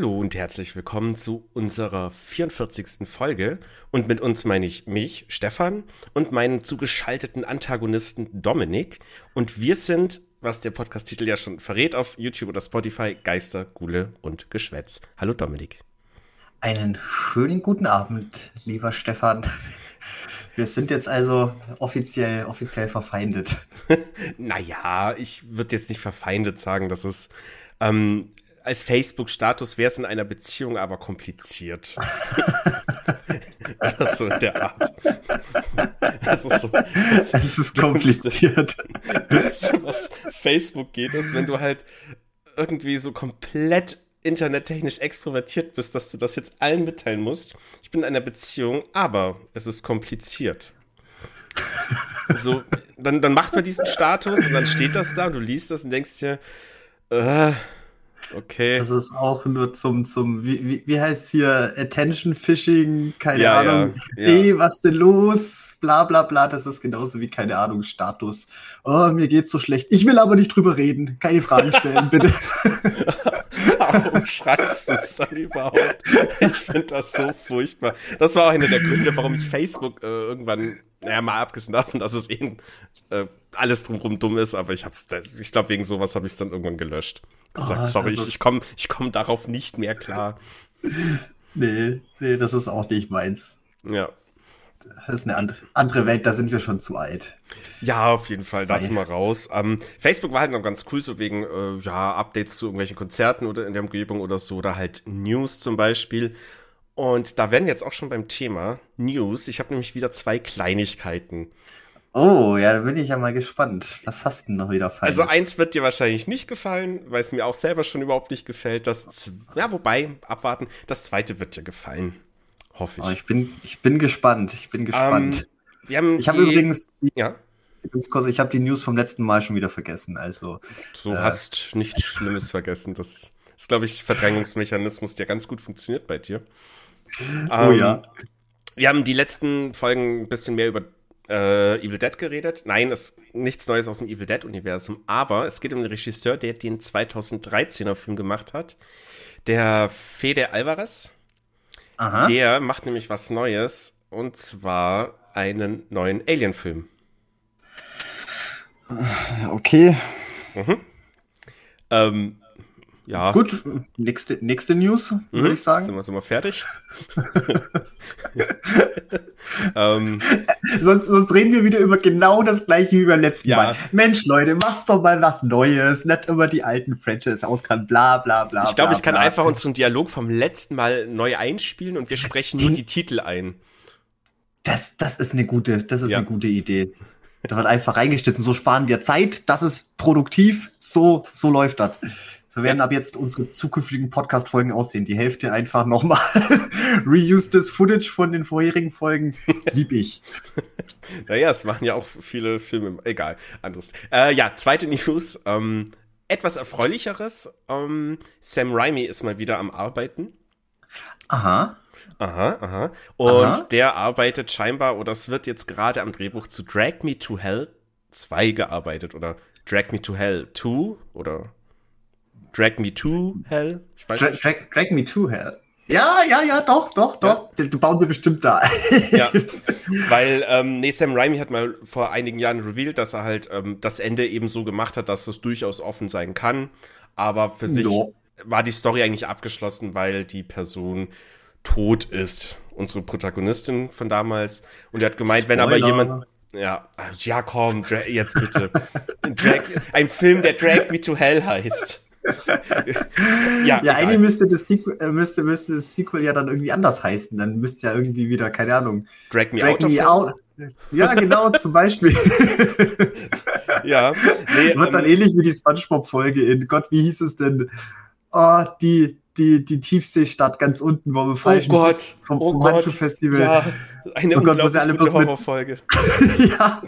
Hallo und herzlich willkommen zu unserer 44. Folge. Und mit uns meine ich mich, Stefan, und meinen zugeschalteten Antagonisten Dominik. Und wir sind, was der Podcast-Titel ja schon verrät, auf YouTube oder Spotify, Geister, Gule und Geschwätz. Hallo Dominik. Einen schönen guten Abend, lieber Stefan. Wir sind jetzt also offiziell, offiziell verfeindet. naja, ich würde jetzt nicht verfeindet sagen, dass es ähm, als Facebook-Status wäre es in einer Beziehung aber kompliziert. Oder so in der Art. Das ist so. Das es ist kompliziert. Dümmste, was Facebook geht, ist, wenn du halt irgendwie so komplett internettechnisch extrovertiert bist, dass du das jetzt allen mitteilen musst. Ich bin in einer Beziehung, aber es ist kompliziert. So, dann, dann macht man diesen Status und dann steht das da und du liest das und denkst dir, äh, Okay. Das ist auch nur zum, zum wie, wie, wie heißt hier, Attention Fishing, keine ja, Ahnung. Ja, ja. Hey, was denn los? Bla bla bla. Das ist genauso wie, keine Ahnung, Status. Oh, mir geht's so schlecht. Ich will aber nicht drüber reden. Keine Fragen stellen, bitte. Warum schreibst du es dann überhaupt? Ich finde das so furchtbar. Das war auch einer der Gründe, warum ich Facebook äh, irgendwann naja, mal abgesehen davon, dass es eben äh, alles drumherum dumm ist, aber ich hab's, ich glaube, wegen sowas habe ich es dann irgendwann gelöscht. Gesagt, oh, sorry, ich, ich komme ich komm darauf nicht mehr klar. nee, nee, das ist auch nicht meins. Ja. Das ist eine andere Welt, da sind wir schon zu alt. Ja, auf jeden Fall, das mal raus. Ähm, Facebook war halt noch ganz cool, so wegen äh, ja, Updates zu irgendwelchen Konzerten oder in der Umgebung oder so, oder halt News zum Beispiel. Und da werden wir jetzt auch schon beim Thema News. Ich habe nämlich wieder zwei Kleinigkeiten. Oh, ja, da bin ich ja mal gespannt. Was hast du denn noch wieder falsch? Also eins wird dir wahrscheinlich nicht gefallen, weil es mir auch selber schon überhaupt nicht gefällt. Das, ja, wobei, abwarten. Das zweite wird dir gefallen. Hoffe ich. Oh, ich, bin, ich bin gespannt. Ich bin gespannt. Um, wir haben ich habe übrigens. Die, ja. Ich habe die News vom letzten Mal schon wieder vergessen. Also. Du äh, hast nichts Schlimmes vergessen. Das ist, glaube ich, Verdrängungsmechanismus, der ganz gut funktioniert bei dir. Oh ähm, ja. Wir haben die letzten Folgen ein bisschen mehr über äh, Evil Dead geredet. Nein, es ist nichts Neues aus dem Evil Dead-Universum, aber es geht um den Regisseur, der den 2013er Film gemacht hat. Der Fede Alvarez. Aha. Der macht nämlich was Neues und zwar einen neuen Alien-Film. Okay. Mhm. Ähm, ja. Gut, nächste, nächste News, mhm. würde ich sagen. Sind wir, sind wir fertig? ähm, sonst, sonst reden wir wieder über genau das gleiche wie beim letzten ja. Mal. Mensch, Leute, macht doch mal was Neues, nicht immer die alten Franchise auskann, bla bla bla. Ich glaube, ich kann bla. einfach unseren Dialog vom letzten Mal neu einspielen und wir sprechen die, nur die Titel ein. Das, das ist eine gute, das ist ja. eine gute Idee. Da wird einfach reingeschnitten, so sparen wir Zeit, das ist produktiv, so, so läuft das. So werden ab jetzt unsere zukünftigen Podcast-Folgen aussehen. Die Hälfte einfach nochmal reusedes Footage von den vorherigen Folgen. Lieb ich. naja, es machen ja auch viele Filme. Egal, anderes. Äh, ja, zweite News. Ähm, etwas erfreulicheres. Ähm, Sam Raimi ist mal wieder am Arbeiten. Aha. Aha, aha. Und aha. der arbeitet scheinbar, oder es wird jetzt gerade am Drehbuch zu Drag Me to Hell 2 gearbeitet. Oder Drag Me to Hell 2 oder Drag Me to Hell? Dra Drag, Drag Me to Hell. Ja, ja, ja, doch, doch, doch. Ja. Du bauen sie bestimmt da. ja, weil ähm, nee, Sam Raimi hat mal vor einigen Jahren revealed, dass er halt ähm, das Ende eben so gemacht hat, dass es durchaus offen sein kann. Aber für sich no. war die Story eigentlich abgeschlossen, weil die Person tot ist. Unsere Protagonistin von damals. Und er hat gemeint, Spoiler. wenn aber jemand. Ja, ja komm, jetzt bitte. Drag, ein Film, der Drag Me to Hell heißt ja, ja eigentlich müsste das, Sequel, äh, müsste, müsste das Sequel ja dann irgendwie anders heißen. Dann müsste ja irgendwie wieder, keine Ahnung. Drag Me, Drag out, me out. Ja, genau, zum Beispiel. ja. Nee, Wird dann ähm, ähnlich wie die Spongebob-Folge in Gott, wie hieß es denn? Oh, die, die, die Tiefseestadt ganz unten, wo wir falsch oh Gott, vom, vom oh Handschuh-Festival. Ja, eine oh Gott, sie alle bloß mit Folge. ja.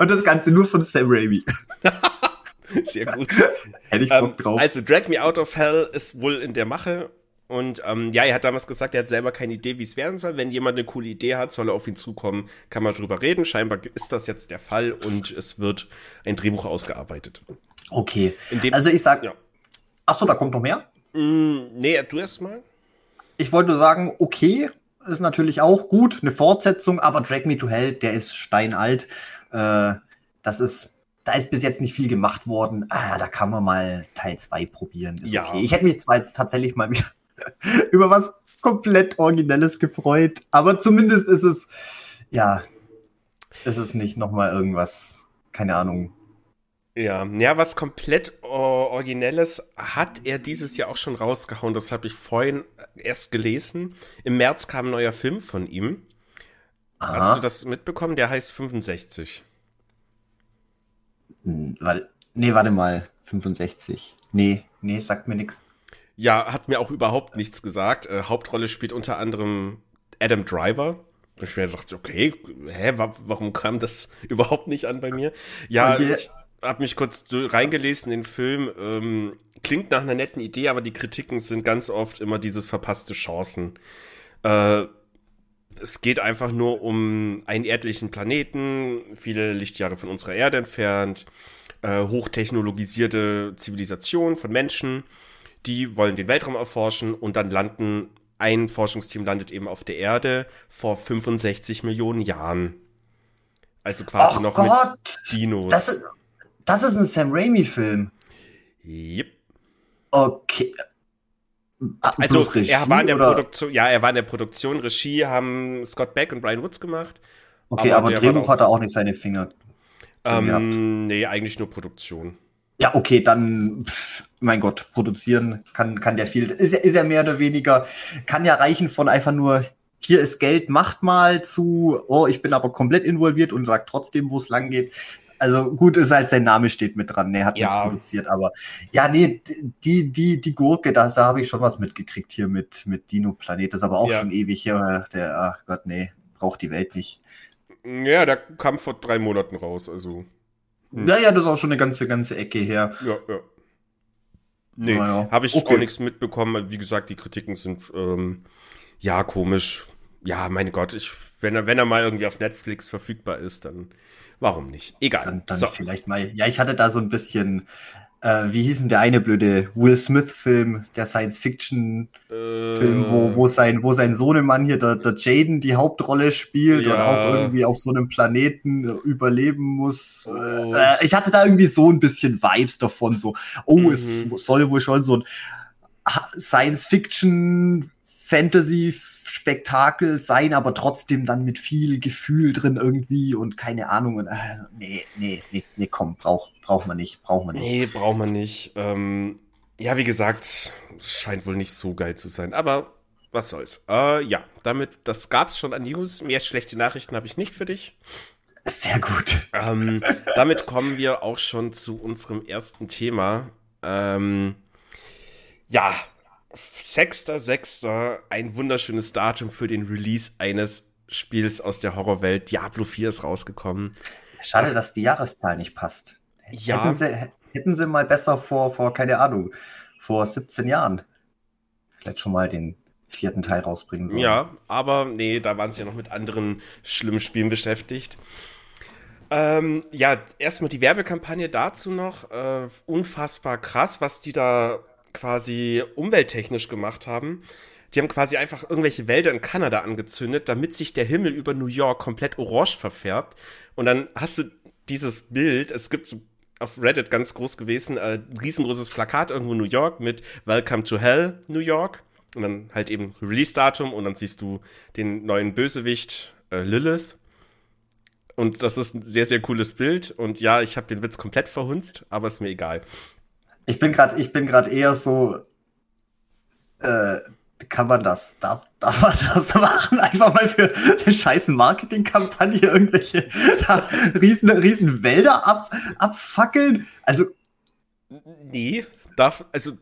Und das Ganze nur von Sam Raimi. Sehr gut. Hätte ich Bock ähm, drauf. Also Drag Me Out of Hell ist wohl in der Mache. Und ähm, ja, er hat damals gesagt, er hat selber keine Idee, wie es werden soll. Wenn jemand eine coole Idee hat, soll er auf ihn zukommen, kann man drüber reden. Scheinbar ist das jetzt der Fall und es wird ein Drehbuch ausgearbeitet. Okay. also ich sag, ja. Achso, da kommt noch mehr? Mm, nee, du erst mal. Ich wollte nur sagen, okay, ist natürlich auch gut, eine Fortsetzung, aber Drag Me to Hell, der ist steinalt. Äh, das ist, da ist bis jetzt nicht viel gemacht worden. Ah, da kann man mal Teil 2 probieren. Ist ja. okay. Ich hätte mich zwar jetzt tatsächlich mal wieder über was komplett Originelles gefreut, aber zumindest ist es, ja, ist es nicht nochmal irgendwas, keine Ahnung, ja, ja, was komplett Originelles hat er dieses Jahr auch schon rausgehauen. Das habe ich vorhin erst gelesen. Im März kam ein neuer Film von ihm. Aha. Hast du das mitbekommen? Der heißt 65. Hm, warte, nee, warte mal. 65. Nee, nee, sagt mir nichts. Ja, hat mir auch überhaupt nichts gesagt. Äh, Hauptrolle spielt unter anderem Adam Driver. Ich mir gedacht, okay, hä, warum kam das überhaupt nicht an bei mir? Ja, okay. ich, habe mich kurz reingelesen in den Film. Ähm, klingt nach einer netten Idee, aber die Kritiken sind ganz oft immer dieses verpasste Chancen. Äh, es geht einfach nur um einen erdlichen Planeten, viele Lichtjahre von unserer Erde entfernt, äh, hochtechnologisierte Zivilisation von Menschen, die wollen den Weltraum erforschen und dann landen, ein Forschungsteam landet eben auf der Erde vor 65 Millionen Jahren. Also quasi oh noch Gott, mit Dinos. Das ist, das ist ein Sam Raimi-Film. Yep. Okay. Also Regie, er war in der oder? Produktion, ja, er war in der Produktion, Regie haben Scott Beck und Brian Woods gemacht. Okay, aber, aber Drehbuch hat er auch nicht seine Finger. Ähm, nee, eigentlich nur Produktion. Ja, okay, dann, pff, mein Gott, produzieren kann, kann der viel. Ist, ist ja mehr oder weniger, kann ja reichen von einfach nur, hier ist Geld, macht mal zu, oh, ich bin aber komplett involviert und sagt trotzdem, wo es lang geht also gut ist halt sein Name steht mit dran, ne, hat ja. produziert, aber ja, nee, die, die, die Gurke, da, da habe ich schon was mitgekriegt hier mit, mit Dino Planet, das ist aber auch ja. schon ewig her, der, ach Gott, nee, braucht die Welt nicht. Ja, der kam vor drei Monaten raus, also. Hm. Ja, ja, das ist auch schon eine ganze, ganze Ecke her. Ja, ja. Nee, naja. habe ich okay. auch nichts mitbekommen. Wie gesagt, die Kritiken sind, ähm, ja, komisch. Ja, mein Gott, ich, wenn er, wenn er mal irgendwie auf Netflix verfügbar ist, dann Warum nicht? Egal. Dann, dann so. vielleicht mal. Ja, ich hatte da so ein bisschen, äh, wie hieß denn der eine blöde Will Smith-Film, der Science-Fiction-Film, äh, wo, wo, sein, wo sein Sohnemann hier, der, der Jaden, die Hauptrolle spielt ja. und auch irgendwie auf so einem Planeten überleben muss. Oh. Äh, ich hatte da irgendwie so ein bisschen Vibes davon, so, oh, mhm. es soll wohl schon so ein Science-Fiction, Fantasy, Spektakel sein, aber trotzdem dann mit viel Gefühl drin irgendwie und keine Ahnung. Und, äh, nee, nee, nee, nee, komm, braucht brauch man nicht, braucht man nicht. Nee, braucht man nicht. Ähm, ja, wie gesagt, scheint wohl nicht so geil zu sein, aber was soll's. Äh, ja, damit, das gab's schon an News. Mehr schlechte Nachrichten habe ich nicht für dich. Sehr gut. Ähm, damit kommen wir auch schon zu unserem ersten Thema. Ähm, ja, 6.6. ein wunderschönes Datum für den Release eines Spiels aus der Horrorwelt. Diablo 4 ist rausgekommen. Schade, dass die Jahreszahl nicht passt. Ja. Hätten sie, hätten sie mal besser vor, vor, keine Ahnung, vor 17 Jahren vielleicht schon mal den vierten Teil rausbringen sollen. Ja, aber nee, da waren sie ja noch mit anderen schlimmen Spielen beschäftigt. Ähm, ja, erstmal die Werbekampagne dazu noch. Äh, unfassbar krass, was die da quasi umwelttechnisch gemacht haben. Die haben quasi einfach irgendwelche Wälder in Kanada angezündet, damit sich der Himmel über New York komplett orange verfärbt. Und dann hast du dieses Bild, es gibt auf Reddit ganz groß gewesen, äh, riesengroßes Plakat irgendwo New York mit Welcome to Hell New York. Und dann halt eben Release-Datum und dann siehst du den neuen Bösewicht äh, Lilith. Und das ist ein sehr, sehr cooles Bild. Und ja, ich habe den Witz komplett verhunzt, aber ist mir egal. Ich bin gerade, ich bin gerade eher so, äh, kann man das, darf, darf man das machen? Einfach mal für eine scheiß Marketingkampagne irgendwelche riesen, riesen Wälder ab, abfackeln? Also. Nee, darf, also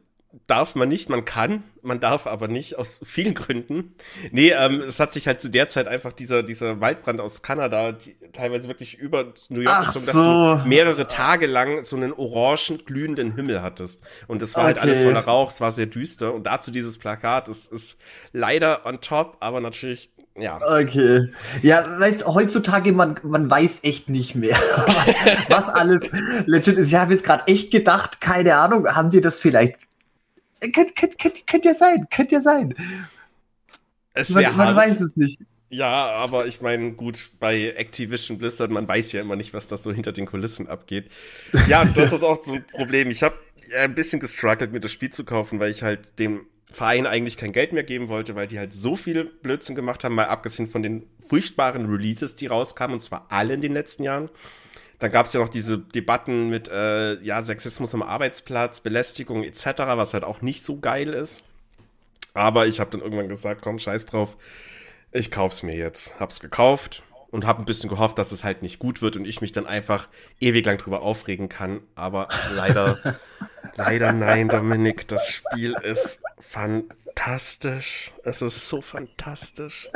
darf man nicht, man kann, man darf aber nicht, aus vielen Gründen. Nee, ähm, es hat sich halt zu der Zeit einfach dieser, dieser Waldbrand aus Kanada die, teilweise wirklich über New York Ach gezogen, so. dass du mehrere Tage lang so einen orangen, glühenden Himmel hattest. Und das war halt okay. halt alles voller Rauch, es war sehr düster. Und dazu dieses Plakat, das ist leider on top, aber natürlich ja. Okay. Ja, weißt heutzutage, man, man weiß echt nicht mehr, was, was alles legit ist. Ich habe jetzt gerade echt gedacht, keine Ahnung, haben die das vielleicht Könnte könnt, könnt, könnt ja sein, könnte ja sein. Es man, man weiß es nicht. Ja, aber ich meine, gut, bei Activision Blizzard, man weiß ja immer nicht, was da so hinter den Kulissen abgeht. Ja, das ist auch so ein Problem. Ich habe ein bisschen gestruggelt, mir das Spiel zu kaufen, weil ich halt dem Verein eigentlich kein Geld mehr geben wollte, weil die halt so viel Blödsinn gemacht haben, mal abgesehen von den furchtbaren Releases, die rauskamen, und zwar alle in den letzten Jahren. Dann gab es ja noch diese Debatten mit äh, ja, Sexismus am Arbeitsplatz, Belästigung etc., was halt auch nicht so geil ist. Aber ich habe dann irgendwann gesagt, komm, scheiß drauf ich kauf's mir jetzt. Hab's gekauft und hab ein bisschen gehofft, dass es halt nicht gut wird und ich mich dann einfach ewig lang drüber aufregen kann. Aber leider, leider nein, Dominik, das Spiel ist fantastisch. Es ist so fantastisch.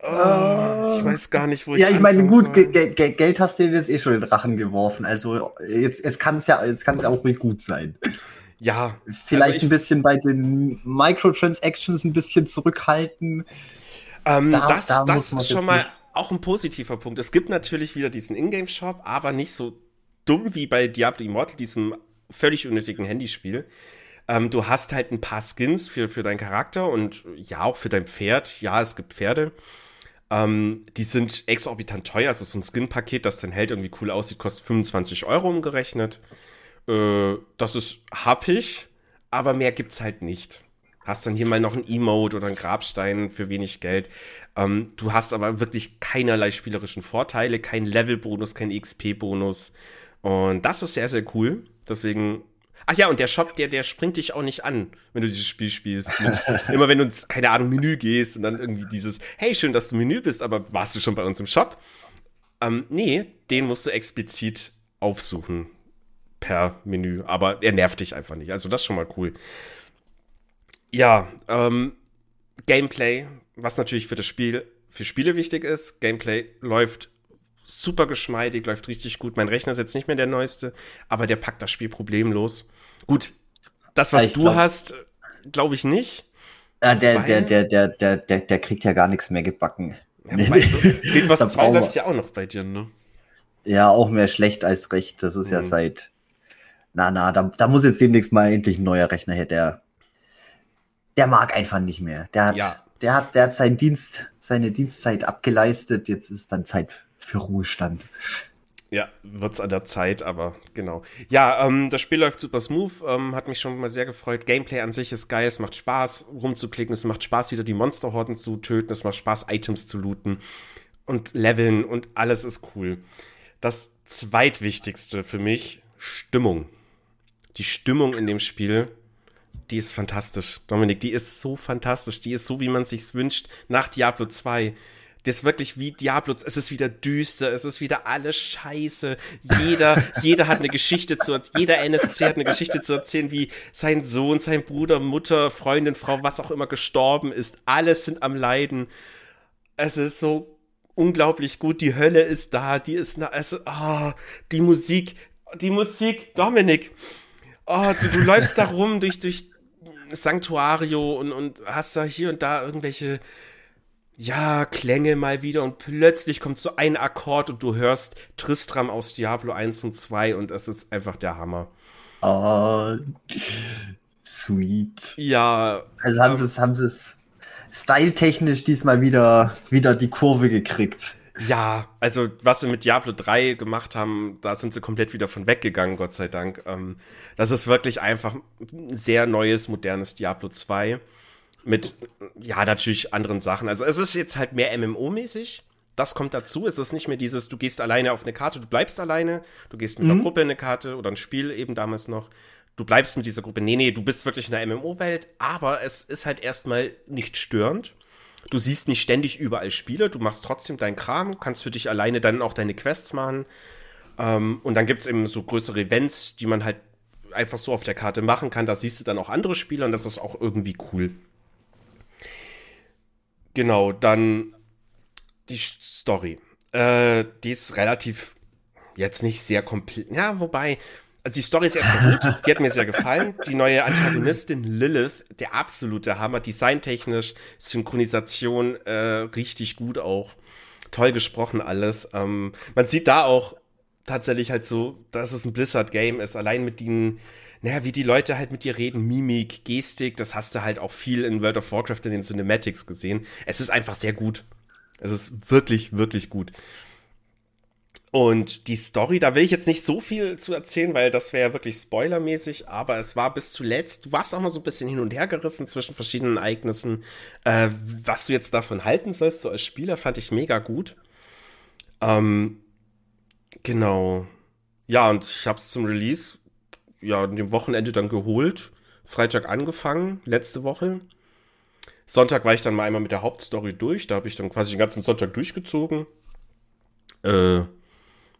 Oh, ich weiß gar nicht, wo ich. Ja, ich meine, gut, Ge Ge Geld hast du jetzt eh schon in den Rachen geworfen. Also jetzt, jetzt kann es ja, jetzt kann's ja auch mit gut sein. Ja. Vielleicht also ein bisschen bei den Microtransactions ein bisschen zurückhalten. Ähm, da, das da das ist schon mal auch ein positiver Punkt. Es gibt natürlich wieder diesen Ingame-Shop, aber nicht so dumm wie bei Diablo Immortal, diesem völlig unnötigen Handyspiel. Ähm, du hast halt ein paar Skins für, für deinen Charakter und ja, auch für dein Pferd. Ja, es gibt Pferde. Ähm, die sind exorbitant teuer. Also so ein Skin-Paket, das dein Held irgendwie cool aussieht, kostet 25 Euro umgerechnet. Äh, das ist happig, aber mehr gibt's halt nicht. Hast dann hier mal noch ein Emote oder ein Grabstein für wenig Geld. Ähm, du hast aber wirklich keinerlei spielerischen Vorteile, kein Levelbonus, kein XP-Bonus. Und das ist sehr, sehr cool. Deswegen Ach ja, und der Shop, der, der springt dich auch nicht an, wenn du dieses Spiel spielst. Mit, immer wenn du ins, keine Ahnung, Menü gehst und dann irgendwie dieses, hey, schön, dass du Menü bist, aber warst du schon bei uns im Shop? Ähm, nee, den musst du explizit aufsuchen per Menü, aber er nervt dich einfach nicht. Also das ist schon mal cool. Ja, ähm, Gameplay, was natürlich für das Spiel, für Spiele wichtig ist. Gameplay läuft super geschmeidig, läuft richtig gut. Mein Rechner ist jetzt nicht mehr der neueste, aber der packt das Spiel problemlos. Gut, das, was ich du glaub, hast, glaube ich nicht. Ja, der, der, der, der, der, der, der kriegt ja gar nichts mehr gebacken. Ja, du, Guild Wars 2 läuft ja auch noch bei dir, ne? Ja, auch mehr schlecht als recht. Das ist mhm. ja seit na, na, da, da muss jetzt demnächst mal endlich ein neuer Rechner her, der, der mag einfach nicht mehr. Der hat, ja. der hat, der hat seinen Dienst, seine Dienstzeit abgeleistet, jetzt ist dann Zeit für Ruhestand. Ja, wird's an der Zeit, aber genau. Ja, ähm, das Spiel läuft super smooth, ähm, hat mich schon mal sehr gefreut. Gameplay an sich ist geil, es macht Spaß rumzuklicken, es macht Spaß wieder die Monsterhorden zu töten, es macht Spaß Items zu looten und leveln und alles ist cool. Das zweitwichtigste für mich, Stimmung die Stimmung in dem Spiel, die ist fantastisch. Dominik, die ist so fantastisch. Die ist so, wie man sich's wünscht nach Diablo 2. Das wirklich wie Diablo. Es ist wieder düster. Es ist wieder alles scheiße. Jeder, jeder hat eine Geschichte zu erzählen. Jeder NSC hat eine Geschichte zu erzählen, wie sein Sohn, sein Bruder, Mutter, Freundin, Frau, was auch immer gestorben ist. Alles sind am Leiden. Es ist so unglaublich gut. Die Hölle ist da. Die ist, also, ah, die Musik, die Musik, Dominik oh, du, du läufst da rum durch, durch Sanctuario und, und hast da hier und da irgendwelche, ja, Klänge mal wieder und plötzlich kommt so ein Akkord und du hörst Tristram aus Diablo 1 und 2 und es ist einfach der Hammer. Oh, sweet. Ja. Also haben ähm, sie es, haben sie es styletechnisch diesmal wieder, wieder die Kurve gekriegt. Ja, also was sie mit Diablo 3 gemacht haben, da sind sie komplett wieder von weggegangen, Gott sei Dank. Ähm, das ist wirklich einfach ein sehr neues, modernes Diablo 2 mit, ja, natürlich anderen Sachen. Also es ist jetzt halt mehr MMO-mäßig. Das kommt dazu. Es ist nicht mehr dieses, du gehst alleine auf eine Karte, du bleibst alleine, du gehst mit mhm. einer Gruppe in eine Karte oder ein Spiel eben damals noch. Du bleibst mit dieser Gruppe. Nee, nee, du bist wirklich in der MMO-Welt, aber es ist halt erstmal nicht störend Du siehst nicht ständig überall Spiele, du machst trotzdem deinen Kram, kannst für dich alleine dann auch deine Quests machen. Ähm, und dann gibt es eben so größere Events, die man halt einfach so auf der Karte machen kann. Da siehst du dann auch andere Spiele und das ist auch irgendwie cool. Genau, dann die Story. Äh, die ist relativ jetzt nicht sehr komplett. Ja, wobei, also die Story ist erstmal gut, die hat mir sehr gefallen. Die neue Antagonistin Lilith, der absolute Hammer, designtechnisch, Synchronisation äh, richtig gut auch. Toll gesprochen alles. Ähm, man sieht da auch tatsächlich halt so, dass es ein Blizzard-Game ist, allein mit den naja, wie die Leute halt mit dir reden, Mimik, Gestik, das hast du halt auch viel in World of Warcraft in den Cinematics gesehen. Es ist einfach sehr gut. Es ist wirklich, wirklich gut. Und die Story, da will ich jetzt nicht so viel zu erzählen, weil das wäre ja wirklich spoilermäßig, aber es war bis zuletzt, du warst auch mal so ein bisschen hin und her gerissen zwischen verschiedenen Ereignissen. Äh, was du jetzt davon halten sollst, so als Spieler, fand ich mega gut. Ähm, genau. Ja, und ich habe es zum Release, ja, dem Wochenende dann geholt. Freitag angefangen, letzte Woche. Sonntag war ich dann mal einmal mit der Hauptstory durch. Da habe ich dann quasi den ganzen Sonntag durchgezogen. Äh,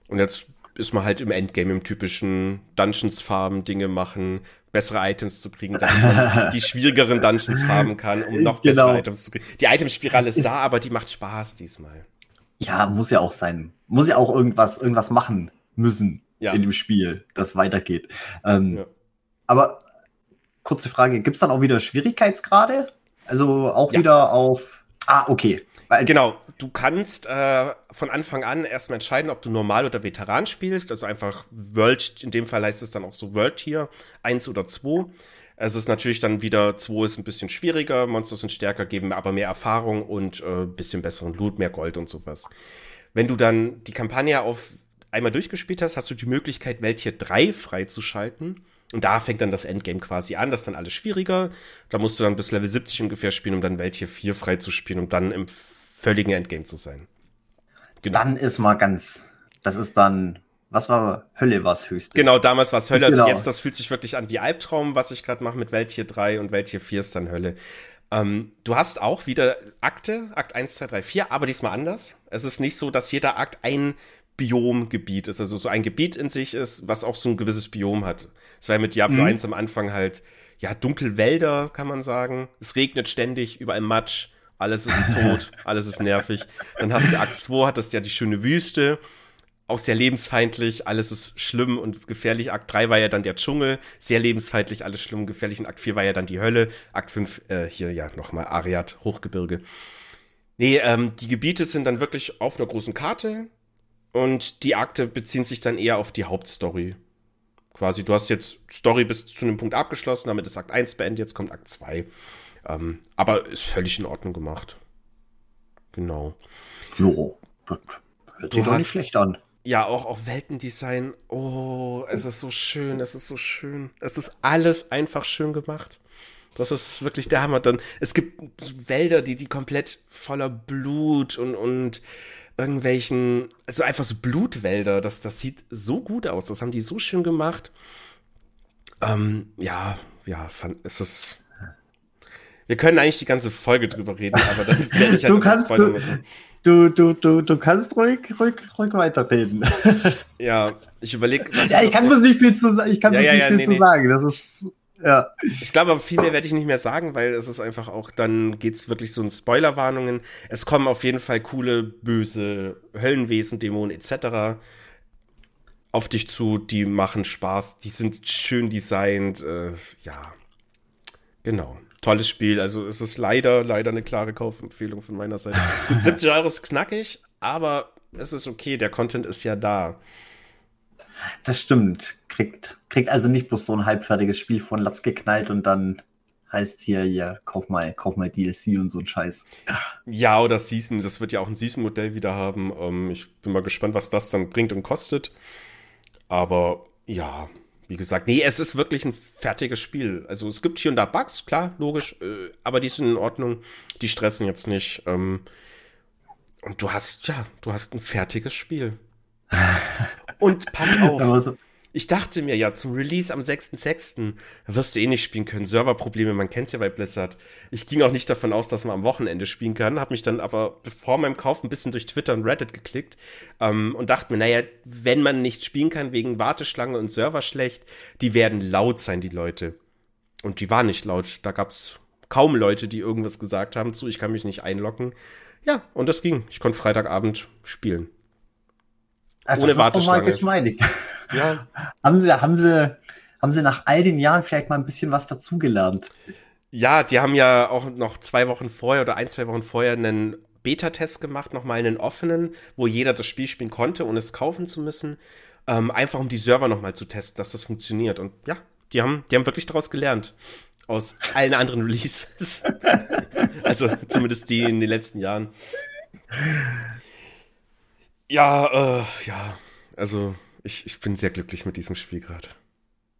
und jetzt ist man halt im Endgame im typischen Dungeons farben, Dinge machen, bessere Items zu kriegen, damit man die schwierigeren Dungeons farben kann, um noch genau. bessere Items zu kriegen. Die Itemspirale ist, ist da, aber die macht Spaß diesmal. Ja, muss ja auch sein. Muss ja auch irgendwas, irgendwas machen müssen ja. in dem Spiel, das weitergeht. Ähm, ja. Aber kurze Frage, gibt es dann auch wieder Schwierigkeitsgrade? Also auch ja. wieder auf. Ah, okay. Weil genau, du kannst äh, von Anfang an erstmal entscheiden, ob du normal oder Veteran spielst. Also einfach World, in dem Fall heißt es dann auch so World Tier 1 oder 2. Es ist natürlich dann wieder, 2 ist ein bisschen schwieriger, Monster sind stärker, geben aber mehr Erfahrung und äh, bisschen besseren Loot, mehr Gold und sowas. Wenn du dann die Kampagne auf einmal durchgespielt hast, hast du die Möglichkeit, welche 3 freizuschalten. Und da fängt dann das Endgame quasi an. Das ist dann alles schwieriger. Da musst du dann bis Level 70 ungefähr spielen, um dann welche 4 freizuspielen, um dann im völligen Endgame zu sein. Genau. Dann ist mal ganz, das ist dann, was war Hölle was höchste? Genau, damals war es Hölle. Also genau. jetzt, das fühlt sich wirklich an wie Albtraum, was ich gerade mache mit welche 3 und welche 4 ist dann Hölle. Ähm, du hast auch wieder Akte, Akt 1, 2, 3, 4, aber diesmal anders. Es ist nicht so, dass jeder Akt ein Biomgebiet ist, also so ein Gebiet in sich ist, was auch so ein gewisses Biom hat. Es war ja mit Diablo mhm. 1 am Anfang halt, ja, Dunkelwälder, kann man sagen. Es regnet ständig, überall Matsch alles ist tot, alles ist nervig. Dann hast du Akt 2, hattest ja die schöne Wüste, auch sehr lebensfeindlich, alles ist schlimm und gefährlich. Akt 3 war ja dann der Dschungel, sehr lebensfeindlich, alles schlimm und gefährlich. Und Akt 4 war ja dann die Hölle. Akt 5, äh, hier ja nochmal Ariad, Hochgebirge. Nee, ähm, die Gebiete sind dann wirklich auf einer großen Karte und die Akte beziehen sich dann eher auf die Hauptstory. Quasi, du hast jetzt Story bis zu einem Punkt abgeschlossen, damit ist Akt 1 beendet, jetzt kommt Akt 2. Ähm, aber ist völlig in Ordnung gemacht. Genau. Jo, hört sich doch nicht schlecht an. Ja, auch, auch Weltendesign. Oh, es ist so schön, es ist so schön. Es ist alles einfach schön gemacht. Das ist wirklich der Hammer. Dann, es gibt Wälder, die, die komplett voller Blut und, und irgendwelchen, also einfach so Blutwälder. Das, das sieht so gut aus. Das haben die so schön gemacht. Ähm, ja, ja, fand, es ist wir können eigentlich die ganze Folge drüber reden, aber dann werde ich halt du kannst, du, müssen. Du, du, du, du kannst ruhig, ruhig, ruhig weiterreden. ja, ich überlege. Ja, ich kann bloß nicht viel zu, ich kann ja, ja, nicht viel nee, zu nee. sagen. Das ist, ja. Ich glaube, aber viel mehr werde ich nicht mehr sagen, weil es ist einfach auch, dann geht's wirklich so in Spoilerwarnungen. Es kommen auf jeden Fall coole, böse Höllenwesen, Dämonen etc. auf dich zu, die machen Spaß, die sind schön designt, äh, ja. Genau tolles Spiel. Also es ist leider, leider eine klare Kaufempfehlung von meiner Seite. 70 Euro ist knackig, aber es ist okay, der Content ist ja da. Das stimmt. Kriegt, kriegt also nicht bloß so ein halbfertiges Spiel von Latz geknallt und dann heißt hier, ja, kauf mal, kauf mal DLC und so ein Scheiß. Ja, oder Season. Das wird ja auch ein Season-Modell wieder haben. Ähm, ich bin mal gespannt, was das dann bringt und kostet. Aber ja, wie gesagt, nee, es ist wirklich ein fertiges Spiel. Also es gibt hier und da Bugs, klar, logisch, äh, aber die sind in Ordnung. Die stressen jetzt nicht. Ähm, und du hast, ja, du hast ein fertiges Spiel. und pass auf. Ich dachte mir ja, zum Release am 6.6. wirst du eh nicht spielen können. Serverprobleme, man kennt's ja bei Blizzard. Ich ging auch nicht davon aus, dass man am Wochenende spielen kann, hab mich dann aber vor meinem Kauf ein bisschen durch Twitter und Reddit geklickt ähm, und dachte mir, naja, wenn man nicht spielen kann wegen Warteschlange und Server schlecht, die werden laut sein, die Leute. Und die waren nicht laut. Da gab's kaum Leute, die irgendwas gesagt haben zu, ich kann mich nicht einloggen. Ja, und das ging. Ich konnte Freitagabend spielen. Ach, Ohne das Warteschlange. Ist doch mal Ja. haben sie, haben sie, haben sie nach all den Jahren vielleicht mal ein bisschen was dazugelernt? Ja, die haben ja auch noch zwei Wochen vorher oder ein, zwei Wochen vorher einen Beta-Test gemacht, nochmal einen offenen, wo jeder das Spiel spielen konnte, ohne es kaufen zu müssen. Ähm, einfach um die Server nochmal zu testen, dass das funktioniert. Und ja, Die haben, die haben wirklich daraus gelernt. Aus allen anderen Releases. also zumindest die in den letzten Jahren. Ja, äh, ja. Also ich, ich bin sehr glücklich mit diesem Spiel gerade.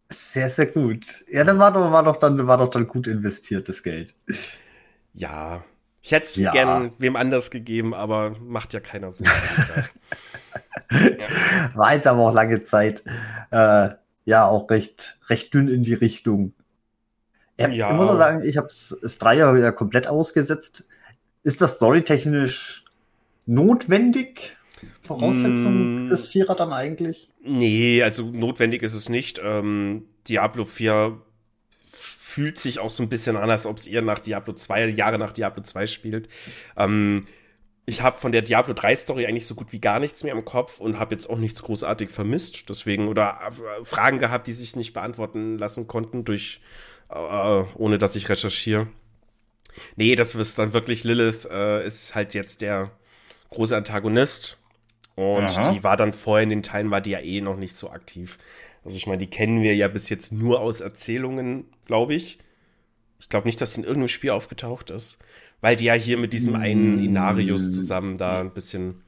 Sehr, sehr gut. Ja, dann war doch, war doch dann, war doch dann gut investiertes Geld. Ja. Ich hätte es ja. gern wem anders gegeben, aber macht ja keiner so. ja. War jetzt aber auch lange Zeit, äh, ja, auch recht, recht dünn in die Richtung. Ja, ja. Ich muss auch sagen, ich habe es drei Jahre wieder komplett ausgesetzt. Ist das storytechnisch notwendig? Voraussetzung mm, des Vierer dann eigentlich? Nee, also notwendig ist es nicht. Ähm, Diablo 4 fühlt sich auch so ein bisschen an, als ob es eher nach Diablo 2, Jahre nach Diablo 2 spielt. Ähm, ich habe von der Diablo 3 Story eigentlich so gut wie gar nichts mehr im Kopf und habe jetzt auch nichts großartig vermisst. Deswegen, oder äh, Fragen gehabt, die sich nicht beantworten lassen konnten durch, äh, ohne dass ich recherchiere. Nee, das ist dann wirklich Lilith, äh, ist halt jetzt der große Antagonist und Aha. die war dann vorher in den Teilen, war die ja eh noch nicht so aktiv. Also ich meine, die kennen wir ja bis jetzt nur aus Erzählungen, glaube ich. Ich glaube nicht, dass sie in irgendeinem Spiel aufgetaucht ist. Weil die ja hier mit diesem einen mm. Inarius zusammen da ein bisschen.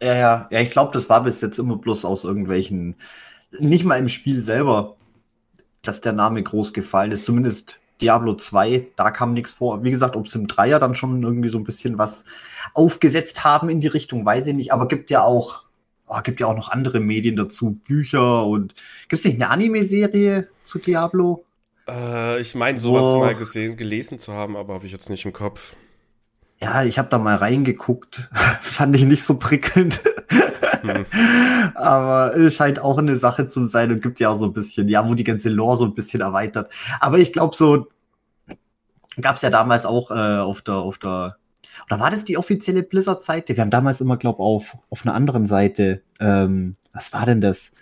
Ja, ja, ja, ich glaube, das war bis jetzt immer bloß aus irgendwelchen, nicht mal im Spiel selber, dass der Name groß gefallen ist. Zumindest Diablo 2, da kam nichts vor. Wie gesagt, ob sie im Dreier dann schon irgendwie so ein bisschen was aufgesetzt haben in die Richtung, weiß ich nicht. Aber gibt ja auch, oh, gibt ja auch noch andere Medien dazu, Bücher und gibt es nicht eine Anime-Serie zu Diablo? Äh, ich meine, sowas oh. mal gesehen, gelesen zu haben, aber habe ich jetzt nicht im Kopf. Ja, ich habe da mal reingeguckt. Fand ich nicht so prickelnd. hm. Aber es scheint auch eine Sache zu sein und gibt ja auch so ein bisschen, ja, wo die ganze Lore so ein bisschen erweitert. Aber ich glaube, so gab es ja damals auch äh, auf der, auf der, oder war das die offizielle Blizzard-Seite? Wir haben damals immer, glaube auf, auf einer anderen Seite, ähm, was war denn das?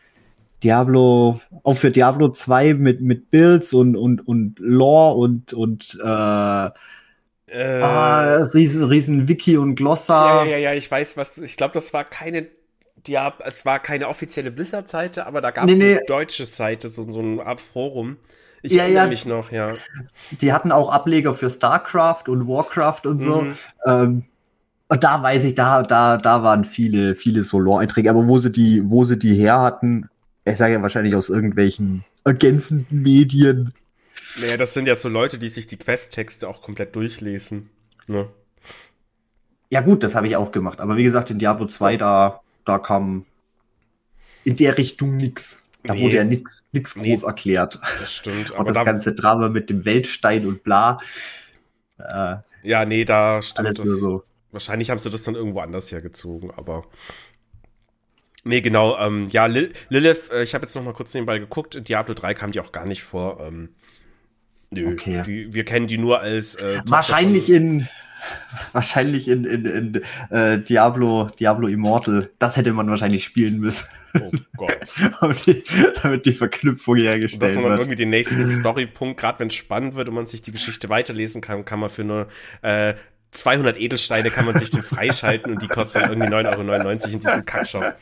Diablo, auch für Diablo 2 mit, mit Builds und, und, und Lore und, und äh, äh, ah, riesen, riesen Wiki und Glossar. Ja, ja, ja, ich weiß, was. Ich glaube, das war keine Diab es war keine offizielle Blizzard-Seite, aber da gab es nee, nee. eine deutsche Seite, so, so eine Art Forum. Ich ja, erinnere ja. mich noch, ja. Die hatten auch Ableger für StarCraft und Warcraft und so. Mhm. Ähm, und da weiß ich, da, da, da waren viele, viele so Lore-Einträge, aber wo sie die, wo sie die her hatten, ich sage ja wahrscheinlich aus irgendwelchen ergänzenden Medien. Naja, das sind ja so Leute, die sich die Quest-Texte auch komplett durchlesen. Ne? Ja, gut, das habe ich auch gemacht. Aber wie gesagt, in Diablo 2, da, da kam in der Richtung nichts. Da nee. wurde ja nichts nix groß nee, erklärt. Das stimmt. Und das da, ganze Drama mit dem Weltstein und bla. Äh, ja, nee, da stimmt alles das. Nur so. Wahrscheinlich haben sie das dann irgendwo anders hergezogen, aber. Nee, genau. Ähm, ja, Lil Lilith, äh, ich habe jetzt noch mal kurz nebenbei geguckt. In Diablo 3 kam die auch gar nicht vor. Ähm, Nö, okay. die, wir kennen die nur als äh, Wahrscheinlich in wahrscheinlich in, in, in äh, Diablo, Diablo Immortal. Das hätte man wahrscheinlich spielen müssen. Oh Gott. damit, die, damit die Verknüpfung hergestellt wird. Dass man wird. irgendwie den nächsten Storypunkt, gerade wenn es spannend wird und man sich die Geschichte weiterlesen kann, kann man für nur äh, 200 Edelsteine kann man sich den freischalten und die kosten irgendwie 9,99 Euro in diesem Kackshop.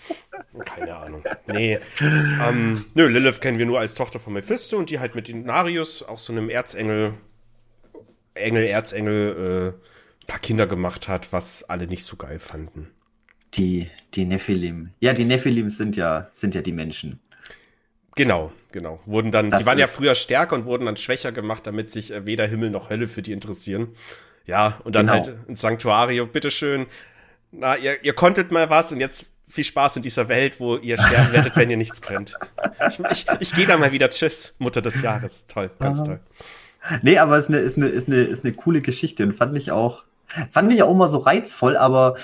Keine Ahnung. Nee. Ähm, nö, Lilith kennen wir nur als Tochter von Mephisto und die halt mit Inarius, auch so einem Erzengel, Engel, Erzengel, äh, paar Kinder gemacht hat, was alle nicht so geil fanden. Die, die Nephilim. Ja, die Nephilim sind ja, sind ja die Menschen. Genau, genau. Wurden dann, das die waren ja früher stärker und wurden dann schwächer gemacht, damit sich äh, weder Himmel noch Hölle für die interessieren. Ja, und dann genau. halt ins Sanctuario, bitteschön. Na, ihr, ihr konntet mal was und jetzt viel Spaß in dieser Welt, wo ihr sterben werdet, wenn ihr nichts könnt. Ich, ich, ich gehe da mal wieder. Tschüss, Mutter des Jahres. Toll, ganz Aha. toll. Nee, aber es ist eine, ist, eine, ist, eine, ist eine coole Geschichte und fand ich auch, fand ich auch immer so reizvoll, aber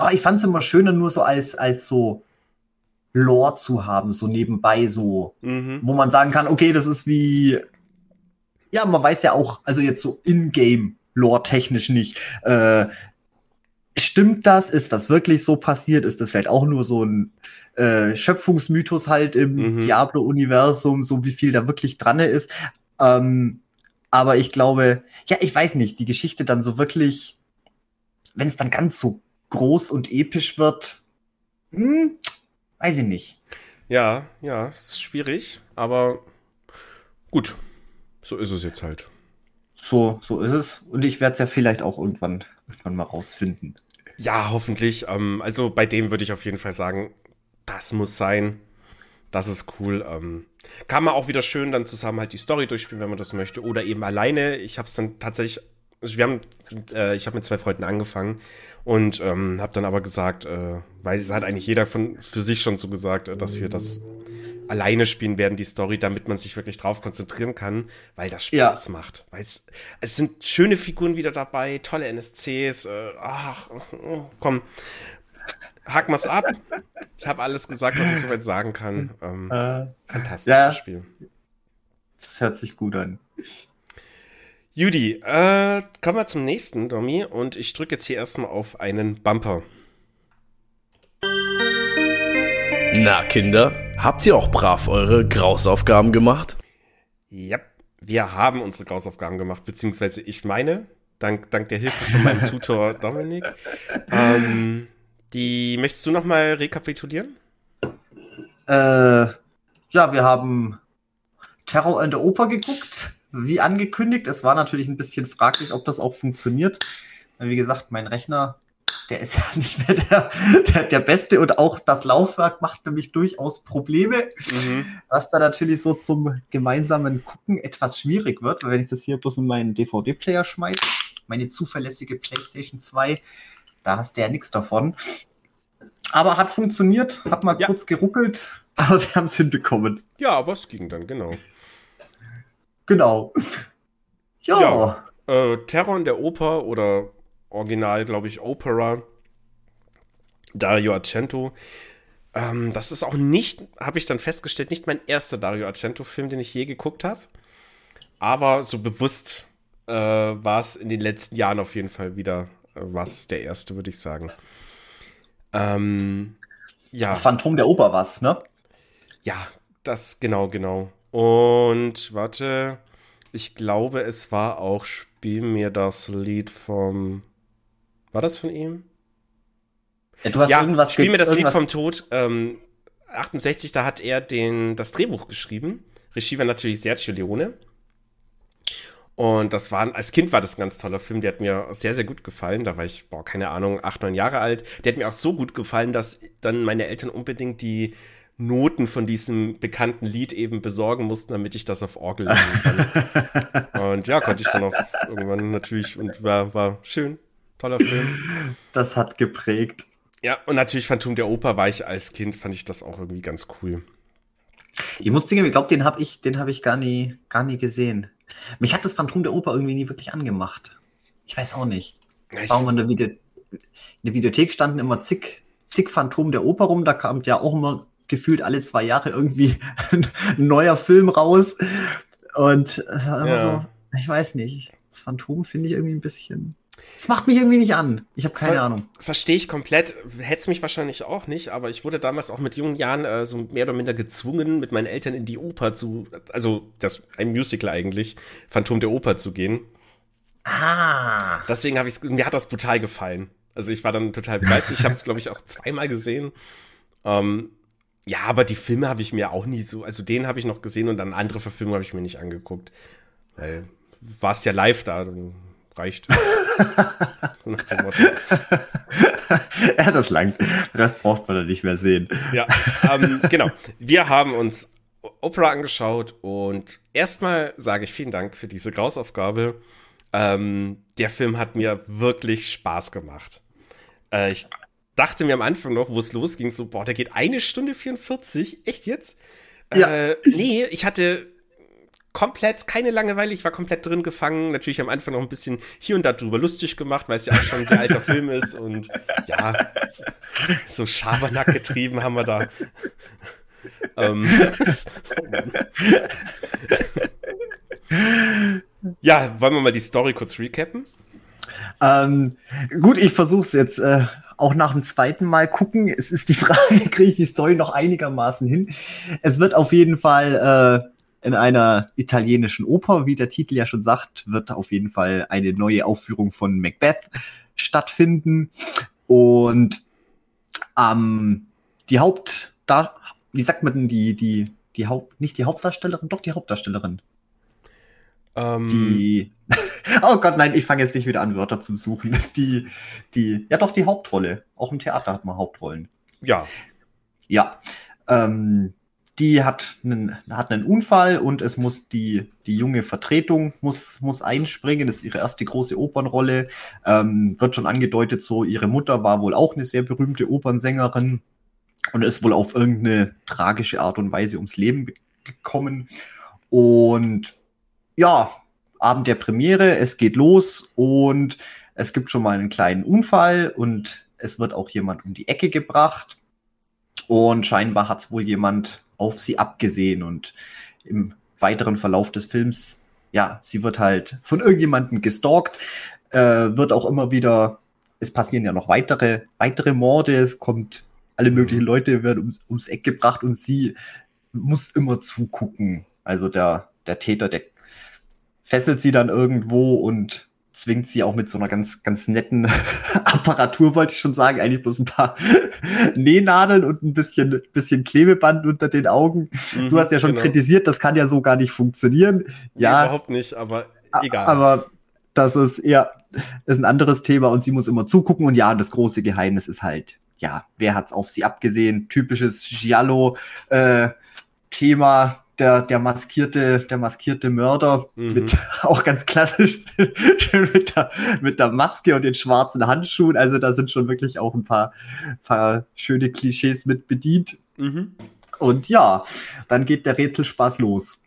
oh, ich fand es immer schöner, nur so als, als so Lore zu haben, so nebenbei so, mhm. wo man sagen kann, okay, das ist wie, ja, man weiß ja auch, also jetzt so in-game lore-technisch nicht. Äh, stimmt das? Ist das wirklich so passiert? Ist das vielleicht auch nur so ein äh, Schöpfungsmythos halt im mhm. Diablo-Universum, so wie viel da wirklich dran ist? Ähm, aber ich glaube, ja, ich weiß nicht, die Geschichte dann so wirklich, wenn es dann ganz so groß und episch wird, hm, weiß ich nicht. Ja, ja, ist schwierig, aber gut, so ist es jetzt halt. So, so ist es. Und ich werde es ja vielleicht auch irgendwann, irgendwann mal rausfinden. Ja, hoffentlich. Ähm, also bei dem würde ich auf jeden Fall sagen, das muss sein. Das ist cool. Ähm, kann man auch wieder schön dann zusammen halt die Story durchspielen, wenn man das möchte. Oder eben alleine. Ich habe es dann tatsächlich, also wir haben, äh, ich habe mit zwei Freunden angefangen und ähm, habe dann aber gesagt, äh, weil es hat eigentlich jeder von für sich schon so gesagt, äh, dass wir das alleine spielen werden, die Story, damit man sich wirklich drauf konzentrieren kann, weil das Spaß ja. macht. Weil es, es sind schöne Figuren wieder dabei, tolle NSCs. Äh, ach, komm, hack mal's ab. Ich habe alles gesagt, was ich soweit sagen kann. Ähm, äh, fantastisches ja, Spiel. Das hört sich gut an. Judy, äh, kommen wir zum nächsten, Domi. Und ich drücke jetzt hier erstmal auf einen Bumper. Na, Kinder, habt ihr auch brav eure Grausaufgaben gemacht? Ja, wir haben unsere Grausaufgaben gemacht, beziehungsweise ich meine, dank, dank der Hilfe von meinem Tutor Dominik. Ähm, die möchtest du noch mal rekapitulieren? Äh, ja, wir haben Terror in der Oper geguckt, wie angekündigt. Es war natürlich ein bisschen fraglich, ob das auch funktioniert. Wie gesagt, mein Rechner der ist ja nicht mehr der, der, der Beste und auch das Laufwerk macht nämlich durchaus Probleme, mhm. was da natürlich so zum gemeinsamen Gucken etwas schwierig wird, weil wenn ich das hier bloß in meinen DVD-Player schmeiße, meine zuverlässige PlayStation 2, da hast du ja nichts davon. Aber hat funktioniert, hat mal ja. kurz geruckelt, aber wir haben es hinbekommen. Ja, aber es ging dann, genau. Genau. Ja. ja äh, Terror in der Oper oder Original, glaube ich, Opera. Dario Argento. Ähm, das ist auch nicht, habe ich dann festgestellt, nicht mein erster Dario Argento-Film, den ich je geguckt habe. Aber so bewusst äh, war es in den letzten Jahren auf jeden Fall wieder äh, was der erste, würde ich sagen. Ähm, ja. Das Phantom der Oper was, ne? Ja, das, genau, genau. Und warte, ich glaube, es war auch Spiel mir das Lied vom war das von ihm? Ja, du hast ja, irgendwas Spiel mir das Lied vom Tod. Ähm, 68, da hat er den, das Drehbuch geschrieben. Regie war natürlich Sergio Leone. Und das war, als Kind war das ein ganz toller Film, der hat mir sehr, sehr gut gefallen. Da war ich, boah, keine Ahnung, acht, neun Jahre alt. Der hat mir auch so gut gefallen, dass dann meine Eltern unbedingt die Noten von diesem bekannten Lied eben besorgen mussten, damit ich das auf Orgel legen kann. und ja, konnte ich dann auch irgendwann natürlich und war, war schön. Toller Film. Das hat geprägt. Ja, und natürlich Phantom der Oper war ich als Kind, fand ich das auch irgendwie ganz cool. Ich muss zugeben, ich glaube, den habe ich, den habe ich gar nie, gar nie gesehen. Mich hat das Phantom der Oper irgendwie nie wirklich angemacht. Ich weiß auch nicht. Ja, Warum in der, Video in der Videothek standen immer zig, zig Phantom der Oper rum, da kam ja auch immer gefühlt alle zwei Jahre irgendwie ein neuer Film raus. Und ja. so, ich weiß nicht. Das Phantom finde ich irgendwie ein bisschen. Es macht mich irgendwie nicht an. Ich habe keine Ver Ahnung. Verstehe ich komplett. Hätte es mich wahrscheinlich auch nicht, aber ich wurde damals auch mit jungen Jahren äh, so mehr oder minder gezwungen, mit meinen Eltern in die Oper zu, also das ein Musical eigentlich, Phantom der Oper zu gehen. Ah. Deswegen habe ich mir hat das brutal gefallen. Also ich war dann total begeistert. Ich habe es glaube ich auch zweimal gesehen. Ähm, ja, aber die Filme habe ich mir auch nie so, also den habe ich noch gesehen und dann andere Verfilmungen habe ich mir nicht angeguckt. Weil warst ja live da, reicht. Nach dem Motto. ja, das langt. Das braucht man dann nicht mehr sehen. Ja, ähm, genau. Wir haben uns Opera angeschaut und erstmal sage ich vielen Dank für diese Grausaufgabe. Ähm, der Film hat mir wirklich Spaß gemacht. Äh, ich dachte mir am Anfang noch, wo es losging, so, boah, der geht eine Stunde 44. Echt jetzt? Ja. Äh, nee, ich hatte komplett keine Langeweile, ich war komplett drin gefangen. Natürlich am Anfang noch ein bisschen hier und da drüber lustig gemacht, weil es ja auch schon ein sehr alter Film ist und ja, so, Schabernack getrieben haben wir da. ähm, ja, wollen wir mal die Story kurz recappen? Ähm, gut, ich versuche es jetzt äh, auch nach dem zweiten Mal gucken. Es ist die Frage, kriege ich die Story noch einigermaßen hin? Es wird auf jeden Fall äh, in einer italienischen Oper, wie der Titel ja schon sagt, wird auf jeden Fall eine neue Aufführung von Macbeth stattfinden. Und ähm, die Haupt, da, wie sagt man denn die, die, die Haupt, nicht die Hauptdarstellerin, doch die Hauptdarstellerin. Ähm, die. oh Gott, nein, ich fange jetzt nicht wieder an, Wörter zu suchen. Die, die, ja doch, die Hauptrolle. Auch im Theater hat man Hauptrollen. Ja. Ja. Ähm, die hat einen, hat einen Unfall und es muss die, die junge Vertretung muss, muss einspringen. Das ist ihre erste große Opernrolle. Ähm, wird schon angedeutet, so ihre Mutter war wohl auch eine sehr berühmte Opernsängerin und ist wohl auf irgendeine tragische Art und Weise ums Leben gekommen. Und ja, Abend der Premiere, es geht los und es gibt schon mal einen kleinen Unfall und es wird auch jemand um die Ecke gebracht. Und scheinbar hat es wohl jemand auf sie abgesehen und im weiteren Verlauf des Films, ja, sie wird halt von irgendjemandem gestalkt, äh, wird auch immer wieder, es passieren ja noch weitere, weitere Morde, es kommt, alle möglichen Leute werden ums, ums Eck gebracht und sie muss immer zugucken. Also der, der Täter, der fesselt sie dann irgendwo und zwingt sie auch mit so einer ganz, ganz netten Apparatur, wollte ich schon sagen, eigentlich bloß ein paar Nähnadeln und ein bisschen, bisschen Klebeband unter den Augen. Mhm, du hast ja schon genau. kritisiert, das kann ja so gar nicht funktionieren. Nee, ja. Überhaupt nicht, aber egal. Aber das ist eher, ist ein anderes Thema und sie muss immer zugucken und ja, das große Geheimnis ist halt, ja, wer hat's auf sie abgesehen? Typisches Giallo, äh, Thema, der, der maskierte, der maskierte Mörder mhm. mit auch ganz klassisch schön mit der, mit der Maske und den schwarzen Handschuhen. Also da sind schon wirklich auch ein paar, paar schöne Klischees mit bedient. Mhm. Und ja, dann geht der Rätselspaß los.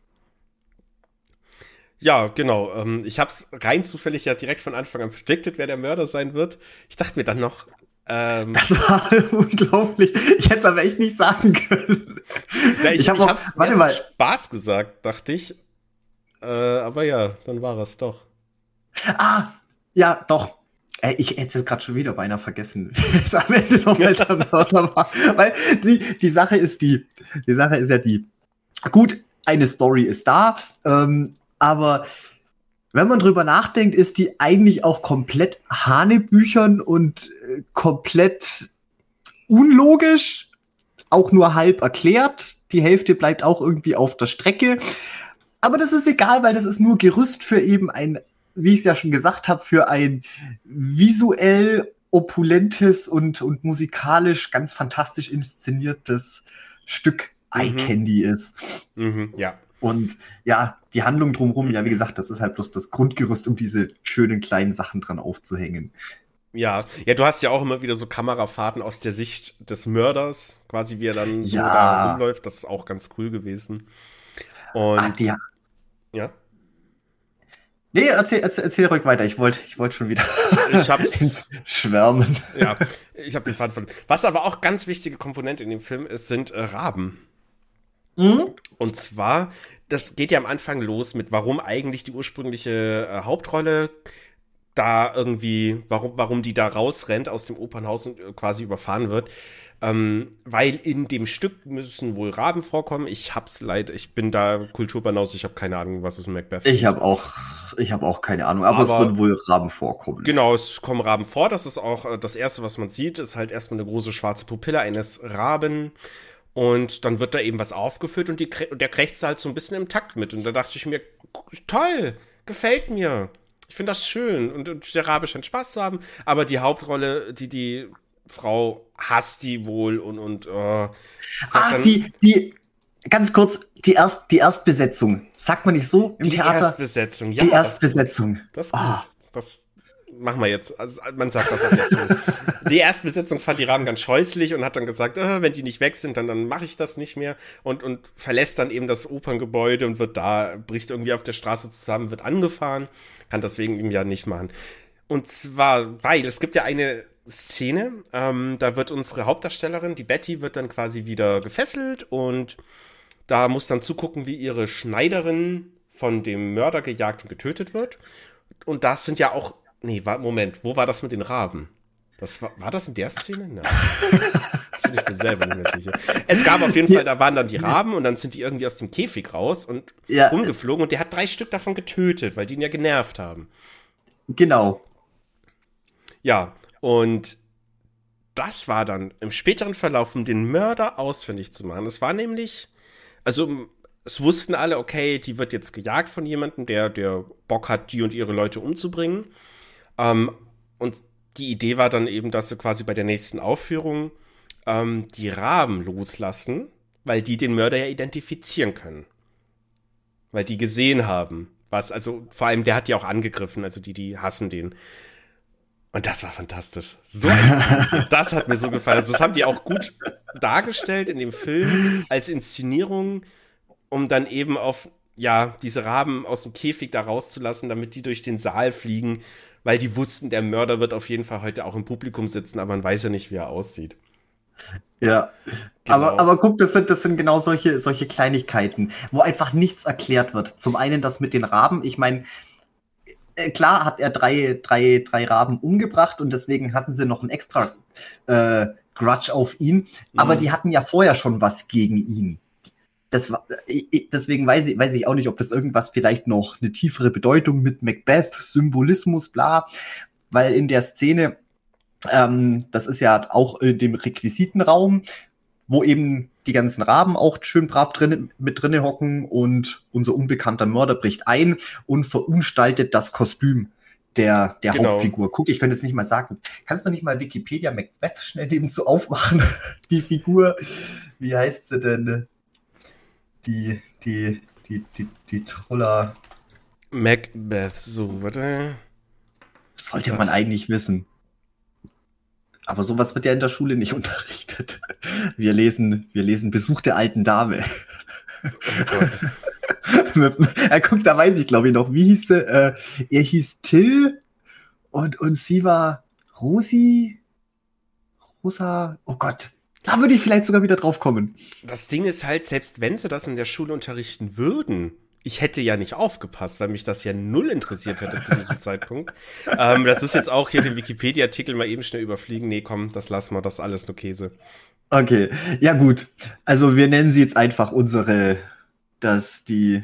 Ja, genau. Ähm, ich habe es rein zufällig ja direkt von Anfang an predicted, wer der Mörder sein wird. Ich dachte mir dann noch, ähm, das war unglaublich. Ich hätte es aber echt nicht sagen können. Ja, ich ich habe auch, warte mal. Spaß gesagt, dachte ich. Äh, aber ja, dann war es doch. Ah, ja, doch. Ey, ich hätte es gerade schon wieder beinahe vergessen. Jetzt am Ende noch mal der Mörder war. Weil die, die Sache ist die, die Sache ist ja die. Gut, eine Story ist da, ähm, aber wenn man drüber nachdenkt, ist die eigentlich auch komplett Hanebüchern und äh, komplett unlogisch, auch nur halb erklärt. Die Hälfte bleibt auch irgendwie auf der Strecke. Aber das ist egal, weil das ist nur Gerüst für eben ein, wie ich es ja schon gesagt habe, für ein visuell opulentes und, und musikalisch ganz fantastisch inszeniertes Stück Eye mhm. Candy ist. Mhm, ja. Und ja, die Handlung drumherum, ja, wie gesagt, das ist halt bloß das Grundgerüst, um diese schönen kleinen Sachen dran aufzuhängen. Ja, ja, du hast ja auch immer wieder so Kamerafahrten aus der Sicht des Mörders, quasi wie er dann so ja. da rumläuft. Das ist auch ganz cool gewesen. Und ah, die, ja. Nee, erzähl, erzähl, erzähl ruhig weiter. Ich wollte ich wollte schon wieder ich hab's, schwärmen. Ja, ich habe den Faden von. Was aber auch ganz wichtige Komponente in dem Film ist, sind äh, Raben. Mhm. Und zwar, das geht ja am Anfang los mit, warum eigentlich die ursprüngliche äh, Hauptrolle da irgendwie, warum, warum die da rausrennt aus dem Opernhaus und äh, quasi überfahren wird. Ähm, weil in dem Stück müssen wohl Raben vorkommen. Ich hab's leid, ich bin da Kulturbanaus, ich habe keine Ahnung, was ist Macbeth. Ich habe auch, ich habe auch keine Ahnung, aber, aber, es wird wohl Raben vorkommen. Genau, es kommen Raben vor. Das ist auch äh, das erste, was man sieht, ist halt erstmal eine große schwarze Pupille eines Raben. Und dann wird da eben was aufgeführt und, die, und der krächzt halt so ein bisschen im Takt mit. Und da dachte ich mir, toll, gefällt mir. Ich finde das schön. Und, und der Rabe scheint Spaß zu haben. Aber die Hauptrolle, die die Frau hasst die wohl und, und äh, Ah, die, die, ganz kurz, die, Erst, die Erstbesetzung. Sagt man nicht so im die Theater? Die Erstbesetzung, ja. Die Erstbesetzung. Das, das ist gut. Oh. Das, machen wir jetzt. Also man sagt das auch jetzt so. die Erstbesetzung fand die Raben ganz scheußlich und hat dann gesagt, äh, wenn die nicht weg sind, dann, dann mache ich das nicht mehr und, und verlässt dann eben das Operngebäude und wird da, bricht irgendwie auf der Straße zusammen, wird angefahren, kann deswegen ihm ja nicht machen. Und zwar, weil es gibt ja eine Szene, ähm, da wird unsere Hauptdarstellerin, die Betty, wird dann quasi wieder gefesselt und da muss dann zugucken, wie ihre Schneiderin von dem Mörder gejagt und getötet wird. Und das sind ja auch Nee, war, Moment, wo war das mit den Raben? Das war, war das in der Szene? Nein. das bin ich mir selber nicht mehr sicher. Es gab auf jeden Fall, da waren dann die Raben und dann sind die irgendwie aus dem Käfig raus und ja. rumgeflogen und der hat drei Stück davon getötet, weil die ihn ja genervt haben. Genau. Ja, und das war dann im späteren Verlauf, um den Mörder ausfindig zu machen. Es war nämlich, also es wussten alle, okay, die wird jetzt gejagt von jemandem, der, der Bock hat, die und ihre Leute umzubringen. Ähm, und die Idee war dann eben, dass sie quasi bei der nächsten Aufführung ähm, die Raben loslassen, weil die den Mörder ja identifizieren können. Weil die gesehen haben. Was, also vor allem, der hat ja auch angegriffen, also die, die hassen den. Und das war fantastisch. So, das hat mir so gefallen. Also das haben die auch gut dargestellt in dem Film als Inszenierung, um dann eben auf, ja, diese Raben aus dem Käfig da rauszulassen, damit die durch den Saal fliegen, weil die wussten, der Mörder wird auf jeden Fall heute auch im Publikum sitzen, aber man weiß ja nicht, wie er aussieht. Ja, genau. aber, aber guck, das sind, das sind genau solche, solche Kleinigkeiten, wo einfach nichts erklärt wird. Zum einen das mit den Raben, ich meine, äh, klar hat er drei, drei, drei Raben umgebracht und deswegen hatten sie noch ein extra äh, Grudge auf ihn. Mhm. Aber die hatten ja vorher schon was gegen ihn. Das war, deswegen weiß ich, weiß ich auch nicht, ob das irgendwas vielleicht noch eine tiefere Bedeutung mit Macbeth, Symbolismus, bla. Weil in der Szene, ähm, das ist ja auch in dem Requisitenraum, wo eben die ganzen Raben auch schön brav drin, mit drinne hocken und unser unbekannter Mörder bricht ein und verunstaltet das Kostüm der, der genau. Hauptfigur. Guck, ich könnte es nicht mal sagen. Kannst du nicht mal Wikipedia Macbeth schnell eben so aufmachen? die Figur, wie heißt sie denn? Die, die, die, die, die Troller. Macbeth, so, warte. sollte man eigentlich wissen. Aber sowas wird ja in der Schule nicht unterrichtet. Wir lesen, wir lesen Besuch der alten Dame. Oh er guckt, da weiß ich glaube ich noch, wie hieß sie? Äh, er hieß Till und, und sie war Rosi. Rosa, oh Gott. Da würde ich vielleicht sogar wieder drauf kommen. Das Ding ist halt, selbst wenn sie das in der Schule unterrichten würden, ich hätte ja nicht aufgepasst, weil mich das ja null interessiert hätte zu diesem Zeitpunkt. Ähm, das ist jetzt auch hier den Wikipedia-Artikel mal eben schnell überfliegen. Nee, komm, das lassen wir, das ist alles nur Käse. Okay, ja gut. Also wir nennen sie jetzt einfach unsere, das, die,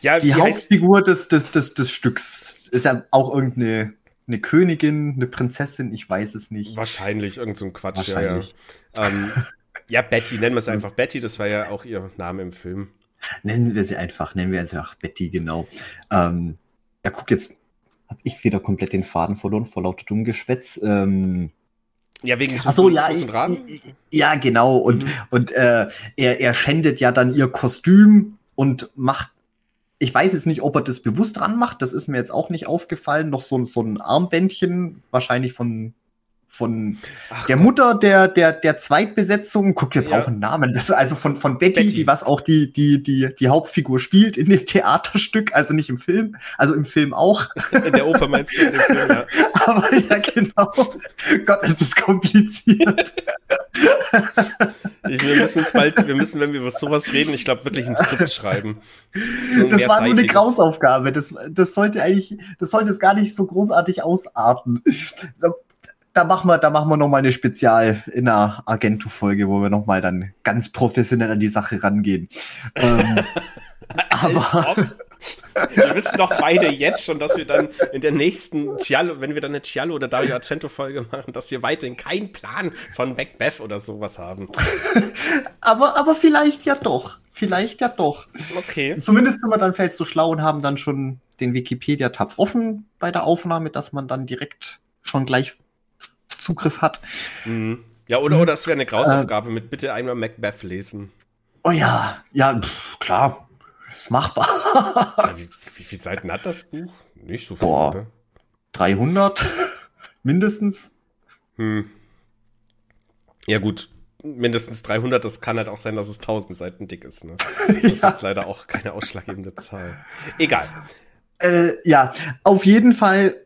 ja, die Hauptfigur des, des, des, des Stücks. Ist ja auch irgendeine eine Königin, eine Prinzessin, ich weiß es nicht. Wahrscheinlich, irgend so ein Quatsch, Wahrscheinlich. ja. Ja. ähm, ja, Betty, nennen wir es einfach Betty, das war ja auch ihr Name im Film. Nennen wir sie einfach, nennen wir sie auch Betty, genau. Ähm, ja, guck, jetzt habe ich wieder komplett den Faden verloren vor lauter Dummgeschwätz. Ähm, ja, wegen Ach so, ja, ich, ja, genau. Und, mhm. und äh, er, er schändet ja dann ihr Kostüm und macht, ich weiß jetzt nicht, ob er das bewusst dran macht, das ist mir jetzt auch nicht aufgefallen, noch so, so ein Armbändchen, wahrscheinlich von von Ach der Gott. Mutter der, der, der Zweitbesetzung. Guck, wir ja. brauchen Namen. Das ist also von, von Betty, Betty, die was auch die, die, die, die Hauptfigur spielt in dem Theaterstück, also nicht im Film, also im Film auch. In der Oper meinst du in Film, ja. Aber ja, genau. Gott, ist das kompliziert. Wir müssen uns bald, wir müssen, wenn wir über sowas reden, ich glaube, wirklich ein Skript schreiben. So das war nur eine Grausaufgabe. Das, das sollte eigentlich, das sollte es gar nicht so großartig ausarten da machen wir, da machen wir noch mal eine Spezial in einer Agentu-Folge, wo wir noch mal dann ganz professionell an die Sache rangehen. ähm, aber wir wissen doch beide jetzt schon, dass wir dann in der nächsten Giallo, wenn wir dann eine Giallo oder Dario Argento Folge machen, dass wir weiterhin keinen Plan von Macbeth oder sowas haben. aber, aber vielleicht ja doch. Vielleicht ja doch. Okay. Zumindest sind wir dann vielleicht so schlau und haben dann schon den Wikipedia-Tab offen bei der Aufnahme, dass man dann direkt schon gleich Zugriff hat. Mhm. Ja, oder, oder es wäre eine Grausaufgabe äh, mit bitte einmal Macbeth lesen. Oh ja, ja, pff, klar, ist machbar. ja, wie, wie viele Seiten hat das Buch? Nicht so viel. Boah, ne? 300 mindestens. Hm. Ja gut, mindestens 300, das kann halt auch sein, dass es 1000 Seiten dick ist. Ne? Das ja. ist jetzt leider auch keine ausschlaggebende Zahl. Egal. Äh, ja, auf jeden Fall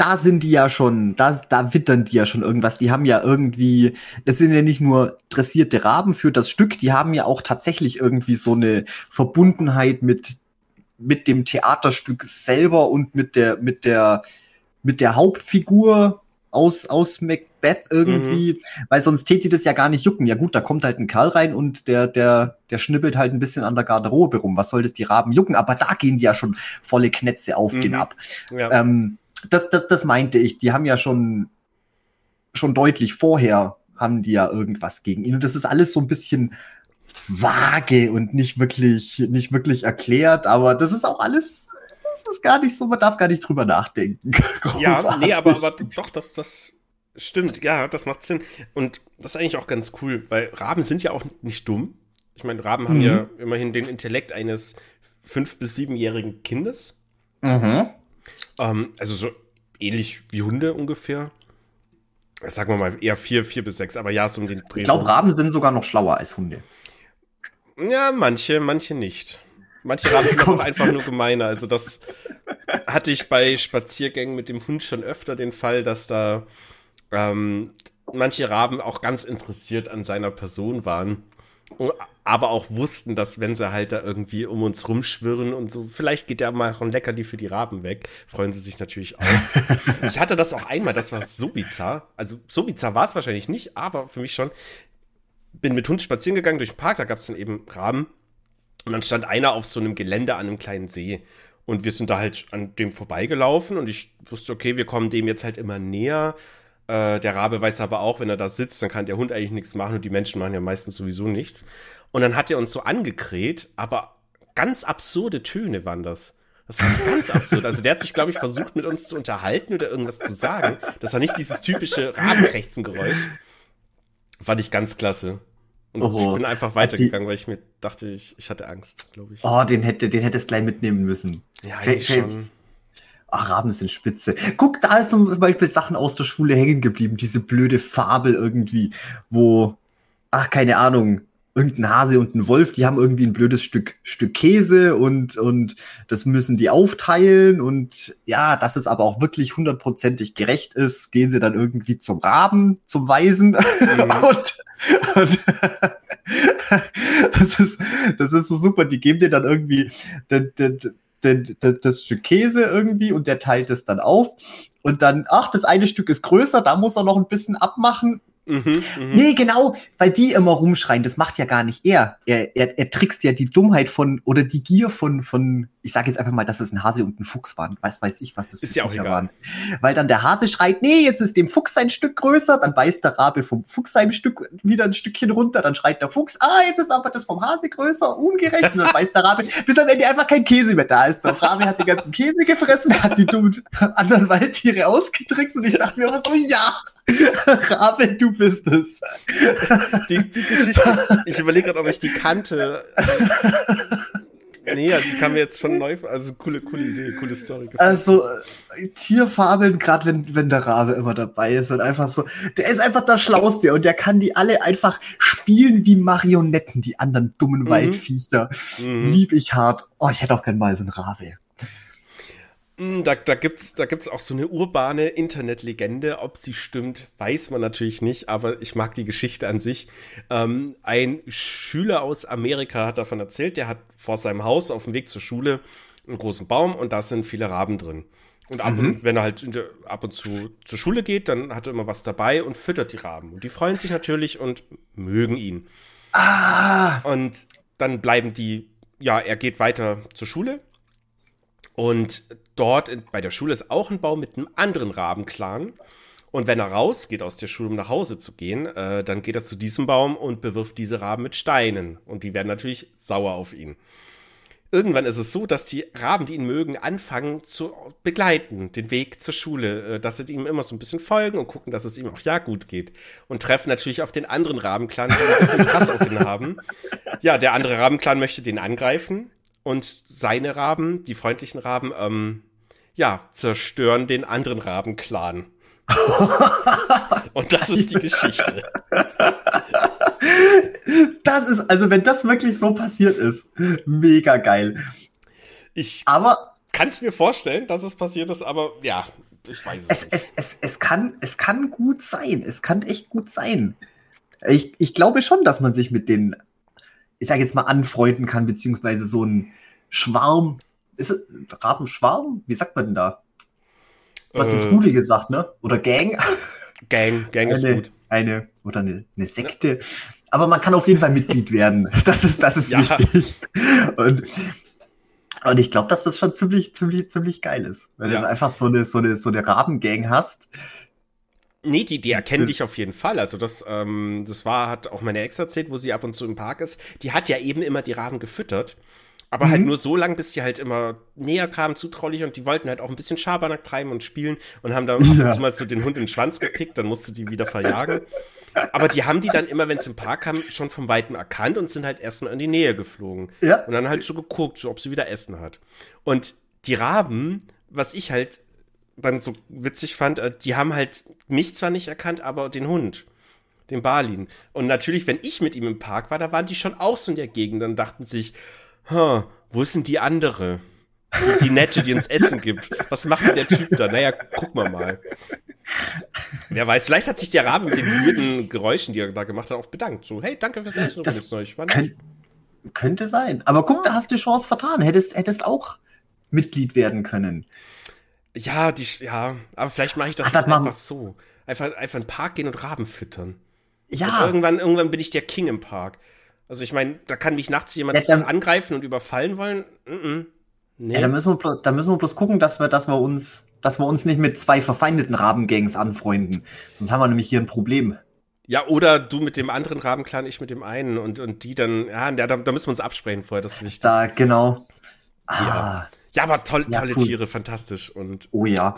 da sind die ja schon, da, da wittern die ja schon irgendwas. Die haben ja irgendwie, das sind ja nicht nur dressierte Raben für das Stück, die haben ja auch tatsächlich irgendwie so eine Verbundenheit mit, mit dem Theaterstück selber und mit der, mit der, mit der Hauptfigur aus, aus Macbeth irgendwie, mhm. weil sonst täte die das ja gar nicht jucken. Ja gut, da kommt halt ein Kerl rein und der, der, der schnibbelt halt ein bisschen an der Garderobe rum. Was soll das die Raben jucken? Aber da gehen die ja schon volle Knetze auf mhm. den ab. Ja. Ähm, das, das, das meinte ich. Die haben ja schon, schon deutlich vorher haben die ja irgendwas gegen ihn. Und das ist alles so ein bisschen vage und nicht wirklich, nicht wirklich erklärt, aber das ist auch alles, das ist gar nicht so, man darf gar nicht drüber nachdenken. ja, nee, aber, aber doch, das, das stimmt, ja, das macht Sinn. Und das ist eigentlich auch ganz cool, weil Raben sind ja auch nicht dumm. Ich meine, Raben haben mhm. ja immerhin den Intellekt eines fünf- bis siebenjährigen Kindes. Mhm. Ähm, also so ähnlich wie Hunde ungefähr. Sagen wir mal eher vier, vier bis sechs, aber ja, so um den Dreh. Ich glaube, Raben sind sogar noch schlauer als Hunde. Ja, manche, manche nicht. Manche Raben sind auch einfach nur gemeiner. Also das hatte ich bei Spaziergängen mit dem Hund schon öfter den Fall, dass da ähm, manche Raben auch ganz interessiert an seiner Person waren aber auch wussten, dass wenn sie halt da irgendwie um uns rumschwirren und so, vielleicht geht ja mal ein Leckerli für die Raben weg, freuen sie sich natürlich auch. ich hatte das auch einmal, das war so bizarr. Also so bizarr war es wahrscheinlich nicht, aber für mich schon. Bin mit Hund spazieren gegangen durch den Park, da gab es dann eben Raben. Und dann stand einer auf so einem Gelände an einem kleinen See. Und wir sind da halt an dem vorbeigelaufen und ich wusste, okay, wir kommen dem jetzt halt immer näher. Äh, der Rabe weiß aber auch, wenn er da sitzt, dann kann der Hund eigentlich nichts machen und die Menschen machen ja meistens sowieso nichts. Und dann hat er uns so angekräht, aber ganz absurde Töne waren das. Das war ganz absurd. Also der hat sich, glaube ich, versucht, mit uns zu unterhalten oder irgendwas zu sagen. Das war nicht dieses typische Rabenkrächzengeräusch. Fand ich ganz klasse. Und oh, ich bin einfach weitergegangen, weil ich mir dachte, ich, ich hatte Angst, glaube ich. Oh, den hätte, den hättest gleich mitnehmen müssen. Ja, eigentlich schon. Ach, Raben sind spitze. Guck, da ist zum Beispiel Sachen aus der Schule hängen geblieben. Diese blöde Fabel irgendwie, wo, ach, keine Ahnung, irgendein Hase und ein Wolf, die haben irgendwie ein blödes Stück, Stück Käse und, und das müssen die aufteilen und ja, dass es aber auch wirklich hundertprozentig gerecht ist, gehen sie dann irgendwie zum Raben, zum Weisen mhm. und, und das ist, das ist so super, die geben dir dann irgendwie den, den, den, den, das Stück Käse irgendwie und der teilt es dann auf. Und dann, ach, das eine Stück ist größer, da muss er noch ein bisschen abmachen. Mhm, mh. Nee, genau, weil die immer rumschreien, das macht ja gar nicht er. Er, er, er trickst ja die Dummheit von oder die Gier von, von ich sage jetzt einfach mal, dass es ein Hase und ein Fuchs waren. Weiß, weiß ich, was das für ist ja auch egal. waren. Weil dann der Hase schreit, nee, jetzt ist dem Fuchs ein Stück größer, dann beißt der Rabe vom Fuchs sein Stück wieder ein Stückchen runter, dann schreit der Fuchs, ah, jetzt ist aber das vom Hase größer, ungerecht, und dann beißt der Rabe, bis am Ende einfach kein Käse mehr da ist. Der Rabe hat den ganzen Käse gefressen, hat die dummen anderen Waldtiere ausgetrickst und ich dachte mir immer so, ja, Rabe, du bist es. Die, die Geschichte, ich überlege gerade, ob ich die kannte. Nee, also die kam mir jetzt schon neu. Also coole, coole Idee, coole Story. Also äh, Tierfabeln, gerade wenn, wenn der Rabe immer dabei ist und einfach so, der ist einfach der Schlauste und der kann die alle einfach spielen wie Marionetten, die anderen dummen mhm. Waldviecher. Mhm. Lieb ich hart. Oh, ich hätte auch gern mal so einen Rabe. Hm, da, da gibt's, da gibt's auch so eine urbane Internetlegende. Ob sie stimmt, weiß man natürlich nicht, aber ich mag die Geschichte an sich. Ähm, ein Schüler aus Amerika hat davon erzählt, der hat vor seinem Haus auf dem Weg zur Schule einen großen Baum und da sind viele Raben drin. Und ab mhm. und wenn er halt der, ab und zu zur Schule geht, dann hat er immer was dabei und füttert die Raben. Und die freuen sich natürlich und mögen ihn. Ah! Und dann bleiben die, ja, er geht weiter zur Schule und dort in, bei der Schule ist auch ein Baum mit einem anderen Rabenclan. Und wenn er rausgeht aus der Schule, um nach Hause zu gehen, äh, dann geht er zu diesem Baum und bewirft diese Raben mit Steinen. Und die werden natürlich sauer auf ihn. Irgendwann ist es so, dass die Raben, die ihn mögen, anfangen zu begleiten, den Weg zur Schule, äh, dass sie ihm immer so ein bisschen folgen und gucken, dass es ihm auch ja gut geht. Und treffen natürlich auf den anderen Rabenclan, die ein bisschen Krass auf ihn haben. Ja, der andere Rabenclan möchte den angreifen und seine Raben, die freundlichen Raben, ähm, ja, zerstören den anderen Rabenclan. und das ist die Geschichte. Das ist, also wenn das wirklich so passiert ist, mega geil. Ich aber kann es mir vorstellen, dass es passiert ist, aber ja, ich weiß es, es nicht. Es, es, es, kann, es kann gut sein. Es kann echt gut sein. Ich, ich glaube schon, dass man sich mit den ich sage jetzt mal, anfreunden kann, beziehungsweise so ein Schwarm. Ist es Rabenschwarm? Wie sagt man denn da? Du hast äh, das Rudel gesagt, ne? Oder Gang? Gang, Gang eine, ist gut. Eine, oder eine, eine Sekte. Ja. Aber man kann auf jeden Fall Mitglied werden. Das ist, das ist ja. wichtig. Und, und ich glaube, dass das schon ziemlich, ziemlich, ziemlich geil ist. Wenn ja. du einfach so eine, so eine, so eine Rabengang hast, Nee, die, die erkennen dich auf jeden Fall. Also das, ähm, das war, hat auch meine Ex erzählt, wo sie ab und zu im Park ist. Die hat ja eben immer die Raben gefüttert. Aber halt mhm. halt nur so lang, bis die halt immer näher kamen, zutraulich und die wollten halt auch ein bisschen Schabernack treiben und spielen und haben dann ja. mal so den Hund in den Schwanz gepickt, dann musste die wieder verjagen. Aber die haben die dann immer, wenn es im Park kam, schon vom Weitem erkannt und sind halt erstmal in die Nähe geflogen. Ja. Und dann halt so geguckt, so, ob sie wieder Essen hat. Und die Raben, was ich halt dann so witzig fand, äh, die haben halt mich zwar nicht erkannt, aber den Hund den Balin. Und natürlich, wenn ich mit ihm im Park war, da waren die schon auch so in der Gegend und dachten sich, huh, wo ist denn die andere? Die, die nette, die uns Essen gibt. Was macht denn der Typ da? Naja, guck mal mal. Wer weiß, vielleicht hat sich der Rabe mit den weirden Geräuschen, die er da gemacht hat, auch bedankt. So, hey, danke fürs Essen das übrigens noch. Könnt, könnte sein. Aber guck, da hast du die Chance vertan. Hättest, hättest auch Mitglied werden können. Ja, die, ja, aber vielleicht mache ich das, Ach, das einfach so. Einfach, einfach in den Park gehen und Raben füttern. Ja. Und irgendwann, irgendwann bin ich der King im Park. Also ich meine, da kann mich nachts jemand ja, angreifen und überfallen wollen. Mm -mm. Nee. Ja, da müssen, wir, da müssen wir bloß gucken, dass wir, dass wir uns, dass wir uns nicht mit zwei verfeindeten Rabengangs anfreunden. Sonst haben wir nämlich hier ein Problem. Ja, oder du mit dem anderen Rabenclan, ich mit dem einen und, und die dann, ja, da, da müssen wir uns absprechen vorher, das ist wichtig. Da, genau. Ah. Ja. ja, aber toll, ja, tolle cool. Tiere, fantastisch. Und oh ja.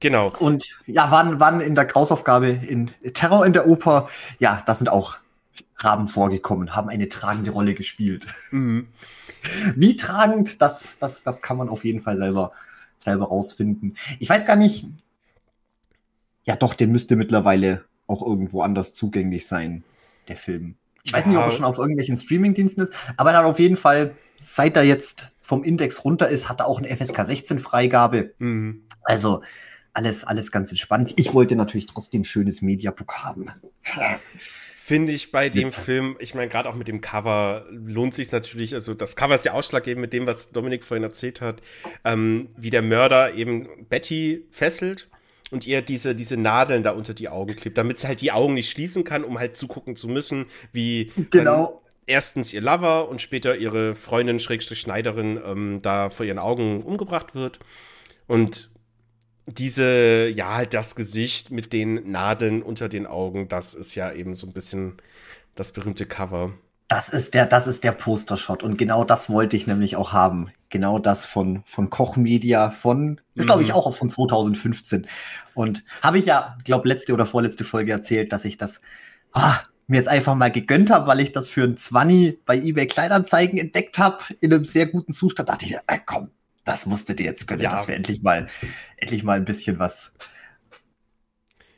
Genau. Und ja, wann, wann in der Grausaufgabe in Terror in der Oper, ja, das sind auch Raben vorgekommen, haben eine tragende Rolle gespielt. Mhm. Wie tragend, das, das, das kann man auf jeden Fall selber, selber rausfinden. Ich weiß gar nicht. Ja, doch, der müsste mittlerweile auch irgendwo anders zugänglich sein, der Film. Ich weiß ja. nicht, ob er schon auf irgendwelchen Streamingdiensten ist, aber dann auf jeden Fall, seit er jetzt vom Index runter ist, hat er auch eine FSK 16 Freigabe. Mhm. Also alles, alles ganz entspannt. Ich wollte natürlich trotzdem schönes Mediabook haben finde ich bei dem Bitte. Film, ich meine, gerade auch mit dem Cover lohnt sich natürlich, also das Cover ist ja ausschlaggebend mit dem, was Dominik vorhin erzählt hat, ähm, wie der Mörder eben Betty fesselt und ihr diese, diese Nadeln da unter die Augen klebt, damit sie halt die Augen nicht schließen kann, um halt zugucken zu müssen, wie genau. erstens ihr Lover und später ihre Freundin, Schrägstrich Schneiderin, ähm, da vor ihren Augen umgebracht wird. Und diese, ja, halt das Gesicht mit den Nadeln unter den Augen, das ist ja eben so ein bisschen das berühmte Cover. Das ist der, das ist der Postershot und genau das wollte ich nämlich auch haben. Genau das von, von Koch Media, von, ist glaube ich mhm. auch von 2015. Und habe ich ja, glaube letzte oder vorletzte Folge erzählt, dass ich das ah, mir jetzt einfach mal gegönnt habe, weil ich das für ein 20 bei eBay Kleinanzeigen entdeckt habe, in einem sehr guten Zustand. Da dachte ich, äh, komm, das musstet ihr jetzt können, ja. dass wir endlich mal, endlich mal ein bisschen was,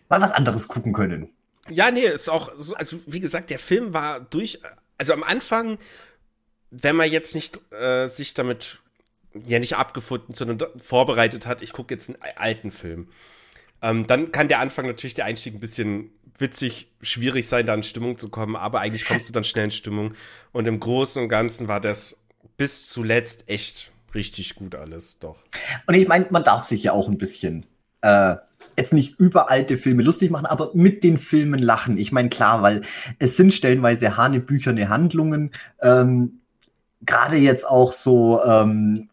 mal was anderes gucken können. Ja, nee, ist auch so, also wie gesagt, der Film war durch, also am Anfang, wenn man jetzt nicht äh, sich damit ja nicht abgefunden, sondern vorbereitet hat, ich gucke jetzt einen alten Film. Ähm, dann kann der Anfang natürlich der Einstieg ein bisschen witzig, schwierig sein, da in Stimmung zu kommen, aber eigentlich kommst du dann schnell in Stimmung. Und im Großen und Ganzen war das bis zuletzt echt richtig gut alles, doch. Und ich meine, man darf sich ja auch ein bisschen äh, jetzt nicht über alte Filme lustig machen, aber mit den Filmen lachen. Ich meine, klar, weil es sind stellenweise hanebücherne Handlungen. Ähm, Gerade jetzt auch so, ähm,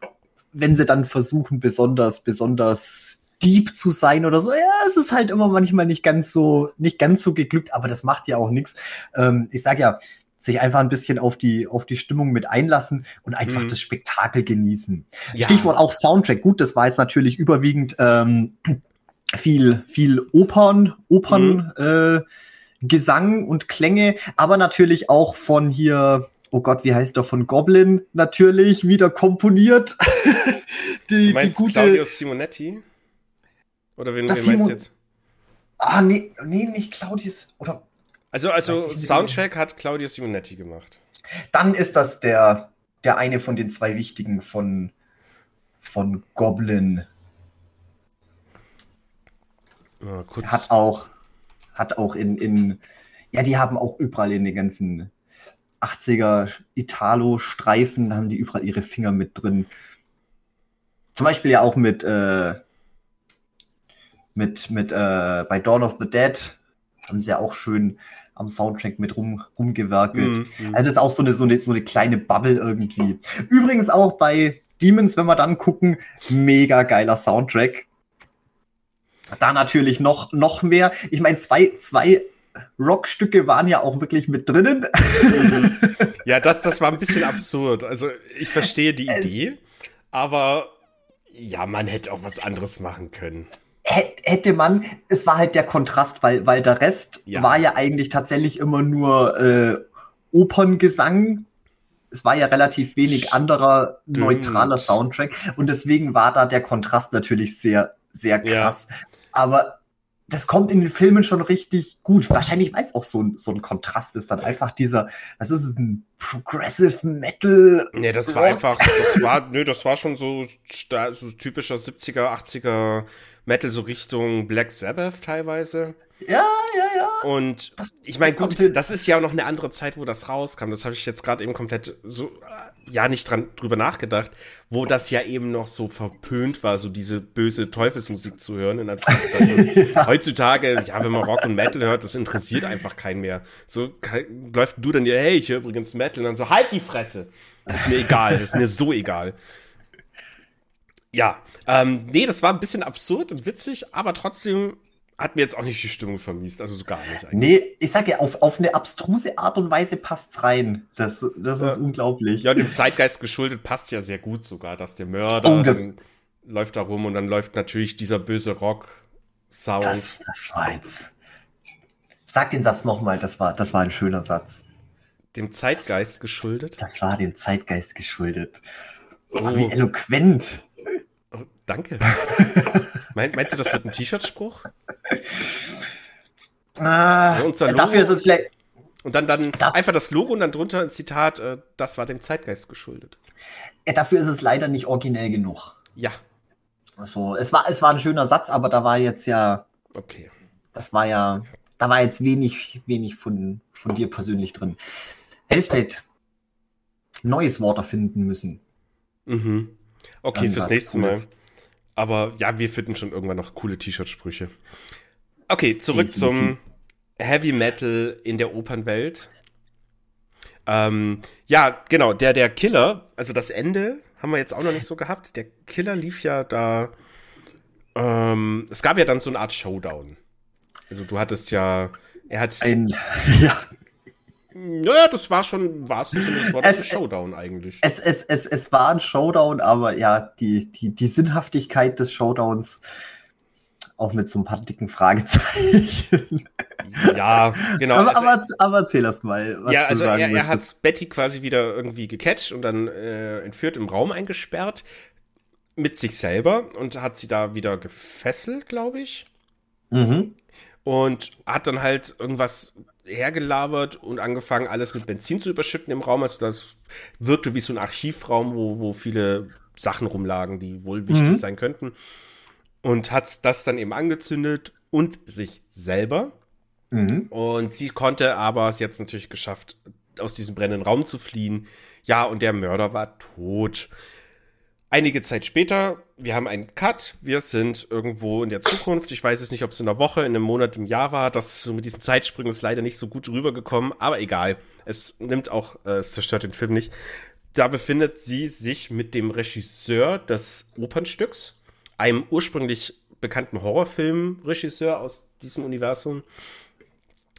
wenn sie dann versuchen, besonders, besonders deep zu sein oder so, ja, es ist halt immer manchmal nicht ganz so, nicht ganz so geglückt, aber das macht ja auch nichts. Ähm, ich sag ja, sich einfach ein bisschen auf die, auf die Stimmung mit einlassen und einfach mhm. das Spektakel genießen. Ja. Stichwort auch Soundtrack. Gut, das war jetzt natürlich überwiegend ähm, viel, viel Opern, Opern, mhm. äh, Gesang und Klänge, aber natürlich auch von hier, oh Gott, wie heißt der, von Goblin natürlich wieder komponiert. die, du meinst die gute Claudius Simonetti? Oder wen, wen meinst du jetzt? Ah, nee, nee, nicht Claudius, oder also, also Soundtrack hat Claudio Simonetti gemacht. Dann ist das der, der eine von den zwei wichtigen von, von Goblin. Ja, hat auch, hat auch in, in, ja, die haben auch überall in den ganzen 80er Italo-Streifen, haben die überall ihre Finger mit drin. Zum Beispiel ja auch mit, äh, mit, mit, äh, bei Dawn of the Dead haben sie ja auch schön am Soundtrack mit rum, rumgewerkelt. Mhm, mhm. Also das ist auch so eine, so, eine, so eine kleine Bubble irgendwie. Übrigens auch bei Demons, wenn wir dann gucken, mega geiler Soundtrack. Da natürlich noch, noch mehr. Ich meine, zwei, zwei Rockstücke waren ja auch wirklich mit drinnen. Mhm. Ja, das, das war ein bisschen absurd. Also ich verstehe die Idee, aber ja, man hätte auch was anderes machen können. Hätte man, es war halt der Kontrast, weil, weil der Rest ja. war ja eigentlich tatsächlich immer nur äh, Operngesang. Es war ja relativ wenig anderer neutraler Soundtrack und deswegen war da der Kontrast natürlich sehr, sehr krass. Ja. Aber das kommt in den Filmen schon richtig gut. Wahrscheinlich weiß auch so ein, so ein Kontrast ist dann einfach dieser, was ist ein Progressive Metal? Nee, das war einfach, das war, nö, das war schon so, so typischer 70er, 80er Metal, so Richtung Black Sabbath teilweise. Ja, ja, ja. Und das, ich meine, gut, das ist ja auch noch eine andere Zeit, wo das rauskam. Das habe ich jetzt gerade eben komplett so, ja, nicht dran drüber nachgedacht, wo das ja eben noch so verpönt war, so diese böse Teufelsmusik zu hören in ja. Heutzutage, ja, wenn man Rock und Metal hört, das interessiert einfach keinen mehr. So läuft du dann dir, hey, ich höre übrigens Metal, und dann so, halt die Fresse. ist mir egal, ist mir so egal. Ja, ähm, nee, das war ein bisschen absurd und witzig, aber trotzdem hat mir jetzt auch nicht die Stimmung vermisst, also so gar nicht eigentlich. Nee, ich sag ja, auf, auf eine abstruse Art und Weise passt's rein. Das, das ist unglaublich. Ja, dem Zeitgeist geschuldet passt ja sehr gut sogar, dass der Mörder oh, das, läuft da rum und dann läuft natürlich dieser böse Rock-Sound. Das, das war jetzt. Sag den Satz nochmal, das war, das war ein schöner Satz. Dem Zeitgeist geschuldet? Das war dem Zeitgeist geschuldet. Oh. oh wie eloquent. Oh, danke. Meinst, meinst du, das wird ein T-Shirt-Spruch? Ah, ja, dafür ist es vielleicht. Und dann, dann einfach das Logo und dann drunter ein Zitat, äh, das war dem Zeitgeist geschuldet. Dafür ist es leider nicht originell genug. Ja. So, es war, es war ein schöner Satz, aber da war jetzt ja. Okay. Das war ja, da war jetzt wenig, wenig von, von dir persönlich drin. Hättest vielleicht neues Wort erfinden müssen. Mhm. Okay, fürs nächste Mal. Aber ja, wir finden schon irgendwann noch coole T-Shirt-Sprüche. Okay, zurück zum Heavy Metal in der Opernwelt. Ähm, ja, genau, der, der Killer, also das Ende haben wir jetzt auch noch nicht so gehabt. Der Killer lief ja da. Ähm, es gab ja dann so eine Art Showdown. Also du hattest ja, er hat. Ein, ja, naja, das war schon, war es zumindest war das es, ein Showdown eigentlich. Es, es, es, es war ein Showdown, aber ja, die, die, die Sinnhaftigkeit des Showdowns auch mit so ein paar dicken Fragezeichen. Ja, genau. Aber, also, aber, aber erzähl erst mal. Ja, also er, er hat Betty quasi wieder irgendwie gecatcht und dann äh, entführt im Raum eingesperrt mit sich selber und hat sie da wieder gefesselt, glaube ich. Mhm. Und hat dann halt irgendwas hergelabert und angefangen, alles mit Benzin zu überschütten im Raum. Also das wirkte wie so ein Archivraum, wo, wo viele Sachen rumlagen, die wohl wichtig mhm. sein könnten. Und hat das dann eben angezündet und sich selber. Mhm. Und sie konnte aber es jetzt natürlich geschafft, aus diesem brennenden Raum zu fliehen. Ja, und der Mörder war tot. Einige Zeit später, wir haben einen Cut, wir sind irgendwo in der Zukunft. Ich weiß es nicht, ob es in einer Woche, in einem Monat, im Jahr war. Das mit diesen Zeitsprüngen ist leider nicht so gut rübergekommen, aber egal. Es nimmt auch, äh, es zerstört den Film nicht. Da befindet sie sich mit dem Regisseur des Opernstücks, einem ursprünglich bekannten Horrorfilmregisseur aus diesem Universum.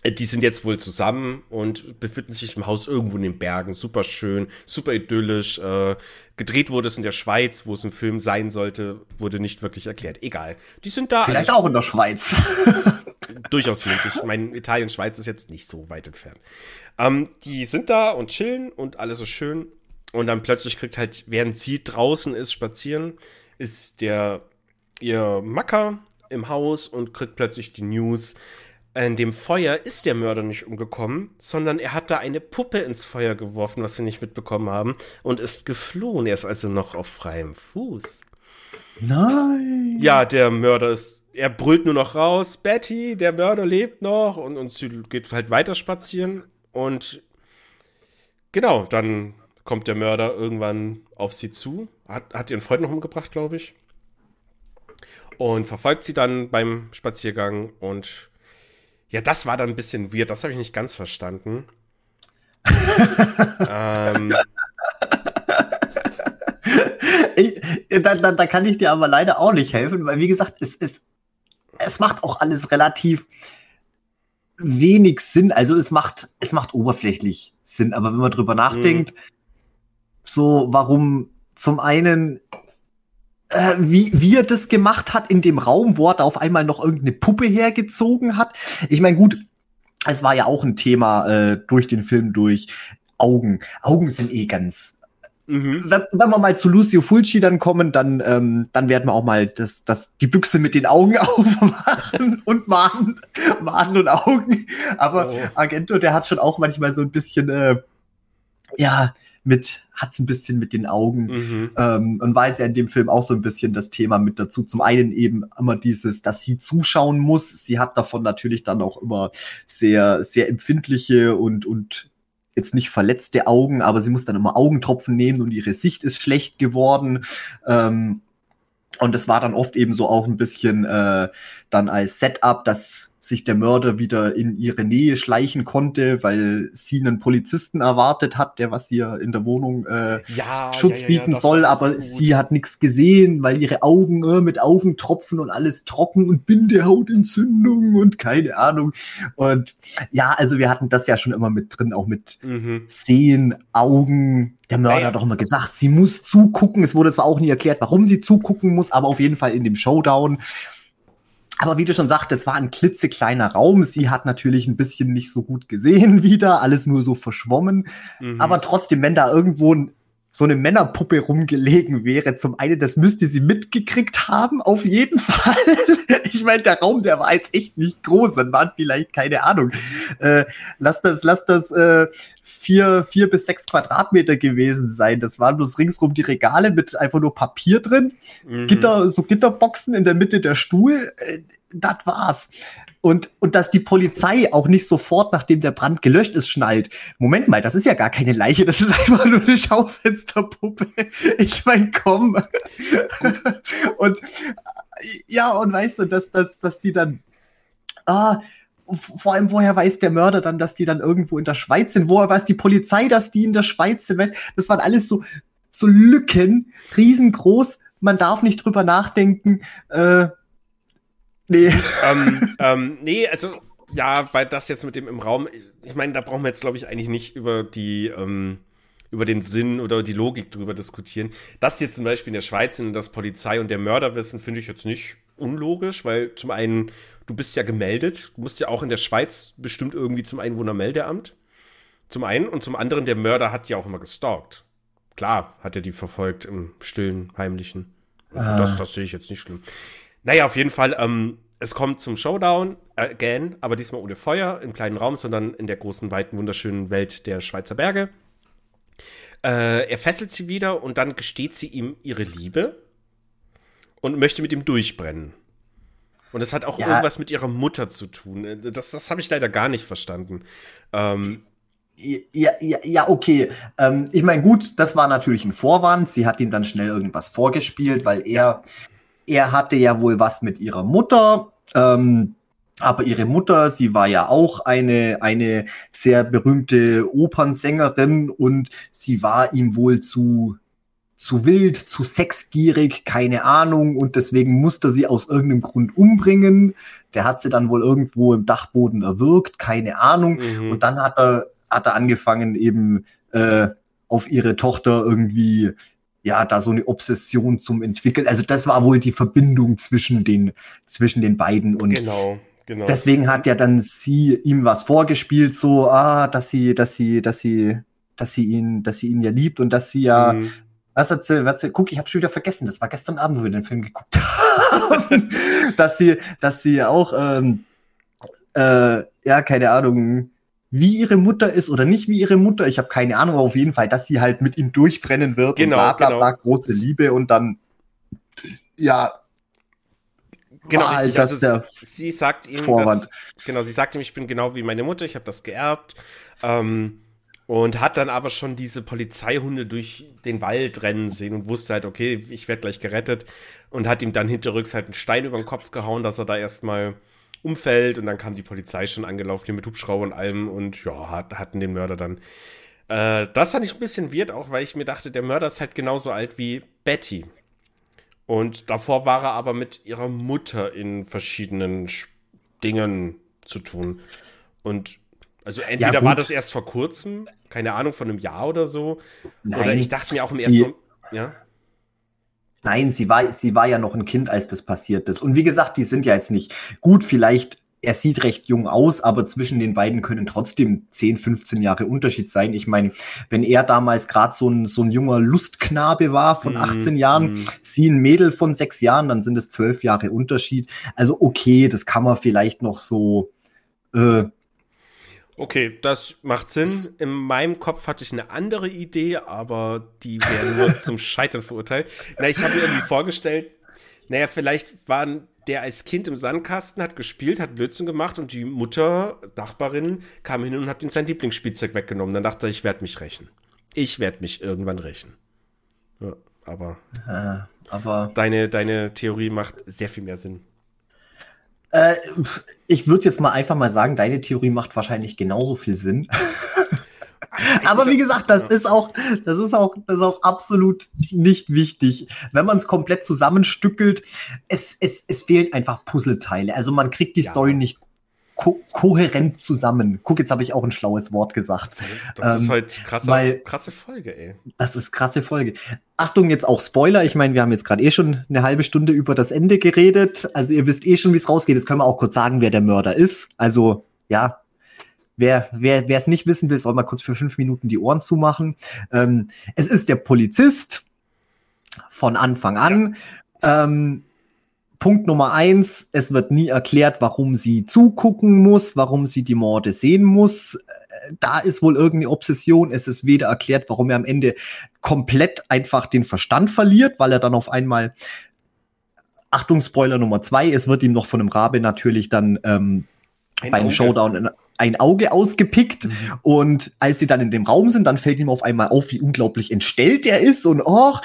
Äh, die sind jetzt wohl zusammen und befinden sich im Haus irgendwo in den Bergen. Super schön, super idyllisch. Äh, gedreht wurde es in der Schweiz, wo es ein Film sein sollte, wurde nicht wirklich erklärt. Egal. Die sind da. Vielleicht auch in der Schweiz. durchaus möglich. Mein Italien-Schweiz ist jetzt nicht so weit entfernt. Ähm, die sind da und chillen und alles ist schön. Und dann plötzlich kriegt halt, während sie draußen ist, spazieren, ist der ihr Macker im Haus und kriegt plötzlich die News, in dem Feuer ist der Mörder nicht umgekommen, sondern er hat da eine Puppe ins Feuer geworfen, was wir nicht mitbekommen haben, und ist geflohen. Er ist also noch auf freiem Fuß. Nein. Ja, der Mörder ist. Er brüllt nur noch raus, Betty, der Mörder lebt noch, und, und sie geht halt weiter spazieren. Und genau, dann kommt der Mörder irgendwann auf sie zu. Hat, hat ihren Freund noch umgebracht, glaube ich. Und verfolgt sie dann beim Spaziergang und ja, das war dann ein bisschen weird. Das habe ich nicht ganz verstanden. ähm. Ich, da, da, da, kann ich dir aber leider auch nicht helfen, weil wie gesagt, es ist es macht auch alles relativ wenig Sinn. Also es macht, es macht oberflächlich Sinn. Aber wenn man drüber nachdenkt, mhm. so warum zum einen äh, wie, wie er das gemacht hat in dem Raum, wo er da auf einmal noch irgendeine Puppe hergezogen hat. Ich meine, gut, es war ja auch ein Thema äh, durch den Film durch. Augen. Augen sind eh ganz. Mhm. Wenn, wenn, wir mal zu Lucio Fulci dann kommen, dann, ähm, dann werden wir auch mal das, das, die Büchse mit den Augen aufmachen und mahnen, mahnen und Augen. Aber oh. Argento, der hat schon auch manchmal so ein bisschen, äh, ja, mit, hat's ein bisschen mit den Augen mhm. ähm, und war jetzt ja in dem Film auch so ein bisschen das Thema mit dazu. Zum einen eben immer dieses, dass sie zuschauen muss. Sie hat davon natürlich dann auch immer sehr, sehr empfindliche und, und jetzt nicht verletzte Augen, aber sie muss dann immer Augentropfen nehmen und ihre Sicht ist schlecht geworden. Ähm, und es war dann oft eben so auch ein bisschen äh, dann als Setup, dass sich der Mörder wieder in ihre Nähe schleichen konnte, weil sie einen Polizisten erwartet hat, der was ihr in der Wohnung äh, ja, Schutz ja, ja, bieten soll, aber sie hat nichts gesehen, weil ihre Augen äh, mit Augentropfen und alles trocken und Bindehautentzündung und keine Ahnung. Und ja, also wir hatten das ja schon immer mit drin, auch mit mhm. Sehen, Augen. Der Mörder hat doch immer gesagt, sie muss zugucken. Es wurde zwar auch nie erklärt, warum sie zugucken muss, aber auf jeden Fall in dem Showdown aber wie du schon sagst, es war ein klitzekleiner Raum. Sie hat natürlich ein bisschen nicht so gut gesehen wieder, alles nur so verschwommen. Mhm. Aber trotzdem, wenn da irgendwo ein so eine Männerpuppe rumgelegen wäre. Zum einen, das müsste sie mitgekriegt haben, auf jeden Fall. ich meine, der Raum, der war jetzt echt nicht groß. Dann waren vielleicht, keine Ahnung, äh, lass das, lass das äh, vier, vier bis sechs Quadratmeter gewesen sein. Das waren bloß ringsrum die Regale mit einfach nur Papier drin. Mhm. Gitter, so Gitterboxen in der Mitte der Stuhl. Äh, das war's. Und, und dass die Polizei auch nicht sofort, nachdem der Brand gelöscht ist, schnallt. Moment mal, das ist ja gar keine Leiche, das ist einfach nur eine Schaufensterpuppe. Ich mein, komm. und ja, und weißt du, dass, dass, dass die dann. Ah, vor allem, woher weiß der Mörder dann, dass die dann irgendwo in der Schweiz sind? Woher weiß die Polizei, dass die in der Schweiz sind? Weißt, das waren alles so, so Lücken, riesengroß. Man darf nicht drüber nachdenken. Äh, Nee. ähm, ähm, nee, also ja, weil das jetzt mit dem im Raum, ich, ich meine, da brauchen wir jetzt, glaube ich, eigentlich nicht über die, ähm, über den Sinn oder die Logik drüber diskutieren. Dass jetzt zum Beispiel in der Schweiz sind das Polizei und der Mörder wissen, finde ich jetzt nicht unlogisch, weil zum einen, du bist ja gemeldet, du musst ja auch in der Schweiz bestimmt irgendwie zum Einwohnermeldeamt. Zum einen und zum anderen, der Mörder hat ja auch immer gestalkt. Klar, hat er die verfolgt im stillen, heimlichen. Also ah. das, das sehe ich jetzt nicht schlimm. Naja, auf jeden Fall, ähm, es kommt zum Showdown, again, aber diesmal ohne Feuer im kleinen Raum, sondern in der großen, weiten, wunderschönen Welt der Schweizer Berge. Äh, er fesselt sie wieder und dann gesteht sie ihm ihre Liebe und möchte mit ihm durchbrennen. Und es hat auch ja. irgendwas mit ihrer Mutter zu tun. Äh, das, das habe ich leider gar nicht verstanden. Ähm, ja, ja, ja, okay. Ähm, ich meine, gut, das war natürlich ein Vorwand. Sie hat ihm dann schnell irgendwas vorgespielt, weil er er hatte ja wohl was mit ihrer Mutter. Ähm, aber ihre Mutter, sie war ja auch eine, eine sehr berühmte Opernsängerin und sie war ihm wohl zu, zu wild, zu sexgierig, keine Ahnung. Und deswegen musste sie aus irgendeinem Grund umbringen. Der hat sie dann wohl irgendwo im Dachboden erwürgt, keine Ahnung. Mhm. Und dann hat er, hat er angefangen, eben äh, auf ihre Tochter irgendwie ja, da so eine Obsession zum entwickeln. Also das war wohl die Verbindung zwischen den, zwischen den beiden und genau. Genau. Deswegen hat ja dann sie ihm was vorgespielt, so, ah, dass sie, dass sie, dass sie, dass sie ihn, dass sie ihn ja liebt und dass sie ja, mhm. Was hat sie, was sie, guck, ich habe schon wieder vergessen, das war gestern Abend, wo wir den Film geguckt haben, dass sie, dass sie auch, ähm, äh, ja, keine Ahnung, wie ihre Mutter ist oder nicht wie ihre Mutter. Ich habe keine Ahnung, aber auf jeden Fall, dass sie halt mit ihm durchbrennen wird genau, und bla bla bla, genau. große Liebe und dann ja. Genau, richtig, also der sie sagt ihm, Dass, genau, sie sagt ihm, ich bin genau wie meine Mutter, ich habe das geerbt. Ähm, und hat dann aber schon diese Polizeihunde durch den Wald rennen sehen und wusste halt, okay, ich werde gleich gerettet und hat ihm dann hinterrücks halt einen Stein über den Kopf gehauen, dass er da erstmal umfällt und dann kam die Polizei schon angelaufen hier mit Hubschrauber und allem und ja, hat, hatten den Mörder dann. Äh, das fand ich ein bisschen weird auch, weil ich mir dachte, der Mörder ist halt genauso alt wie Betty. Und davor war er aber mit ihrer Mutter in verschiedenen Dingen zu tun. Und also entweder ja, war das erst vor kurzem, keine Ahnung, von einem Jahr oder so. Nein, oder ich dachte mir auch im ersten, ja. Nein, sie war, sie war ja noch ein Kind, als das passiert ist. Und wie gesagt, die sind ja jetzt nicht gut. Vielleicht, er sieht recht jung aus, aber zwischen den beiden können trotzdem 10, 15 Jahre Unterschied sein. Ich meine, wenn er damals gerade so ein, so ein junger Lustknabe war von mm, 18 Jahren, mm. sie ein Mädel von sechs Jahren, dann sind es zwölf Jahre Unterschied. Also okay, das kann man vielleicht noch so äh, Okay, das macht Sinn. In meinem Kopf hatte ich eine andere Idee, aber die wäre nur zum Scheitern verurteilt. Na, ich habe mir irgendwie vorgestellt, naja, vielleicht war der als Kind im Sandkasten, hat gespielt, hat Blödsinn gemacht und die Mutter, Nachbarin, kam hin und hat ihm sein Lieblingsspielzeug weggenommen. Dann dachte er, ich werde mich rächen. Ich werde mich irgendwann rächen. Ja, aber, ja, aber deine, deine Theorie macht sehr viel mehr Sinn. Äh, ich würde jetzt mal einfach mal sagen, deine Theorie macht wahrscheinlich genauso viel Sinn. Aber wie gesagt, das ist auch, das ist auch, das ist auch absolut nicht wichtig. Wenn man es komplett zusammenstückelt, es, es, es fehlen einfach Puzzleteile. Also man kriegt die ja. Story nicht ko kohärent zusammen. Guck, jetzt habe ich auch ein schlaues Wort gesagt. Das ähm, ist halt krasse, weil, krasse Folge, ey. Das ist krasse Folge. Achtung, jetzt auch Spoiler. Ich meine, wir haben jetzt gerade eh schon eine halbe Stunde über das Ende geredet. Also ihr wisst eh schon, wie es rausgeht. Jetzt können wir auch kurz sagen, wer der Mörder ist. Also, ja, Wer wer wer es nicht wissen will, soll mal kurz für fünf Minuten die Ohren zumachen. Ähm, es ist der Polizist von Anfang an. Ähm, Punkt Nummer eins, es wird nie erklärt, warum sie zugucken muss, warum sie die Morde sehen muss. Äh, da ist wohl irgendeine Obsession. Es ist weder erklärt, warum er am Ende komplett einfach den Verstand verliert, weil er dann auf einmal Achtung, Spoiler Nummer zwei, es wird ihm noch von einem Rabe natürlich dann ähm, beim Auge. Showdown ein Auge ausgepickt mhm. und als sie dann in dem Raum sind, dann fällt ihm auf einmal auf, wie unglaublich entstellt er ist und och,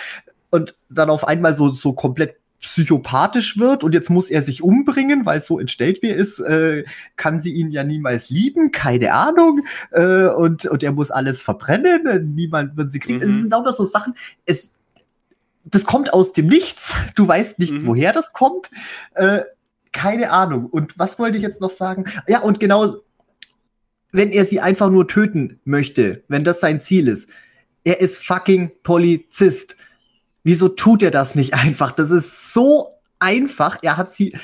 und dann auf einmal so, so komplett psychopathisch wird und jetzt muss er sich umbringen, weil so entstellt wie er ist, äh, kann sie ihn ja niemals lieben, keine Ahnung, äh, und, und er muss alles verbrennen, niemand wird sie kriegen. Mhm. Es sind auch so Sachen, es, das kommt aus dem Nichts, du weißt nicht, mhm. woher das kommt, äh, keine Ahnung. Und was wollte ich jetzt noch sagen? Ja, und genau, wenn er sie einfach nur töten möchte, wenn das sein Ziel ist, er ist fucking Polizist Wieso tut er das nicht einfach? Das ist so einfach. Er hat sie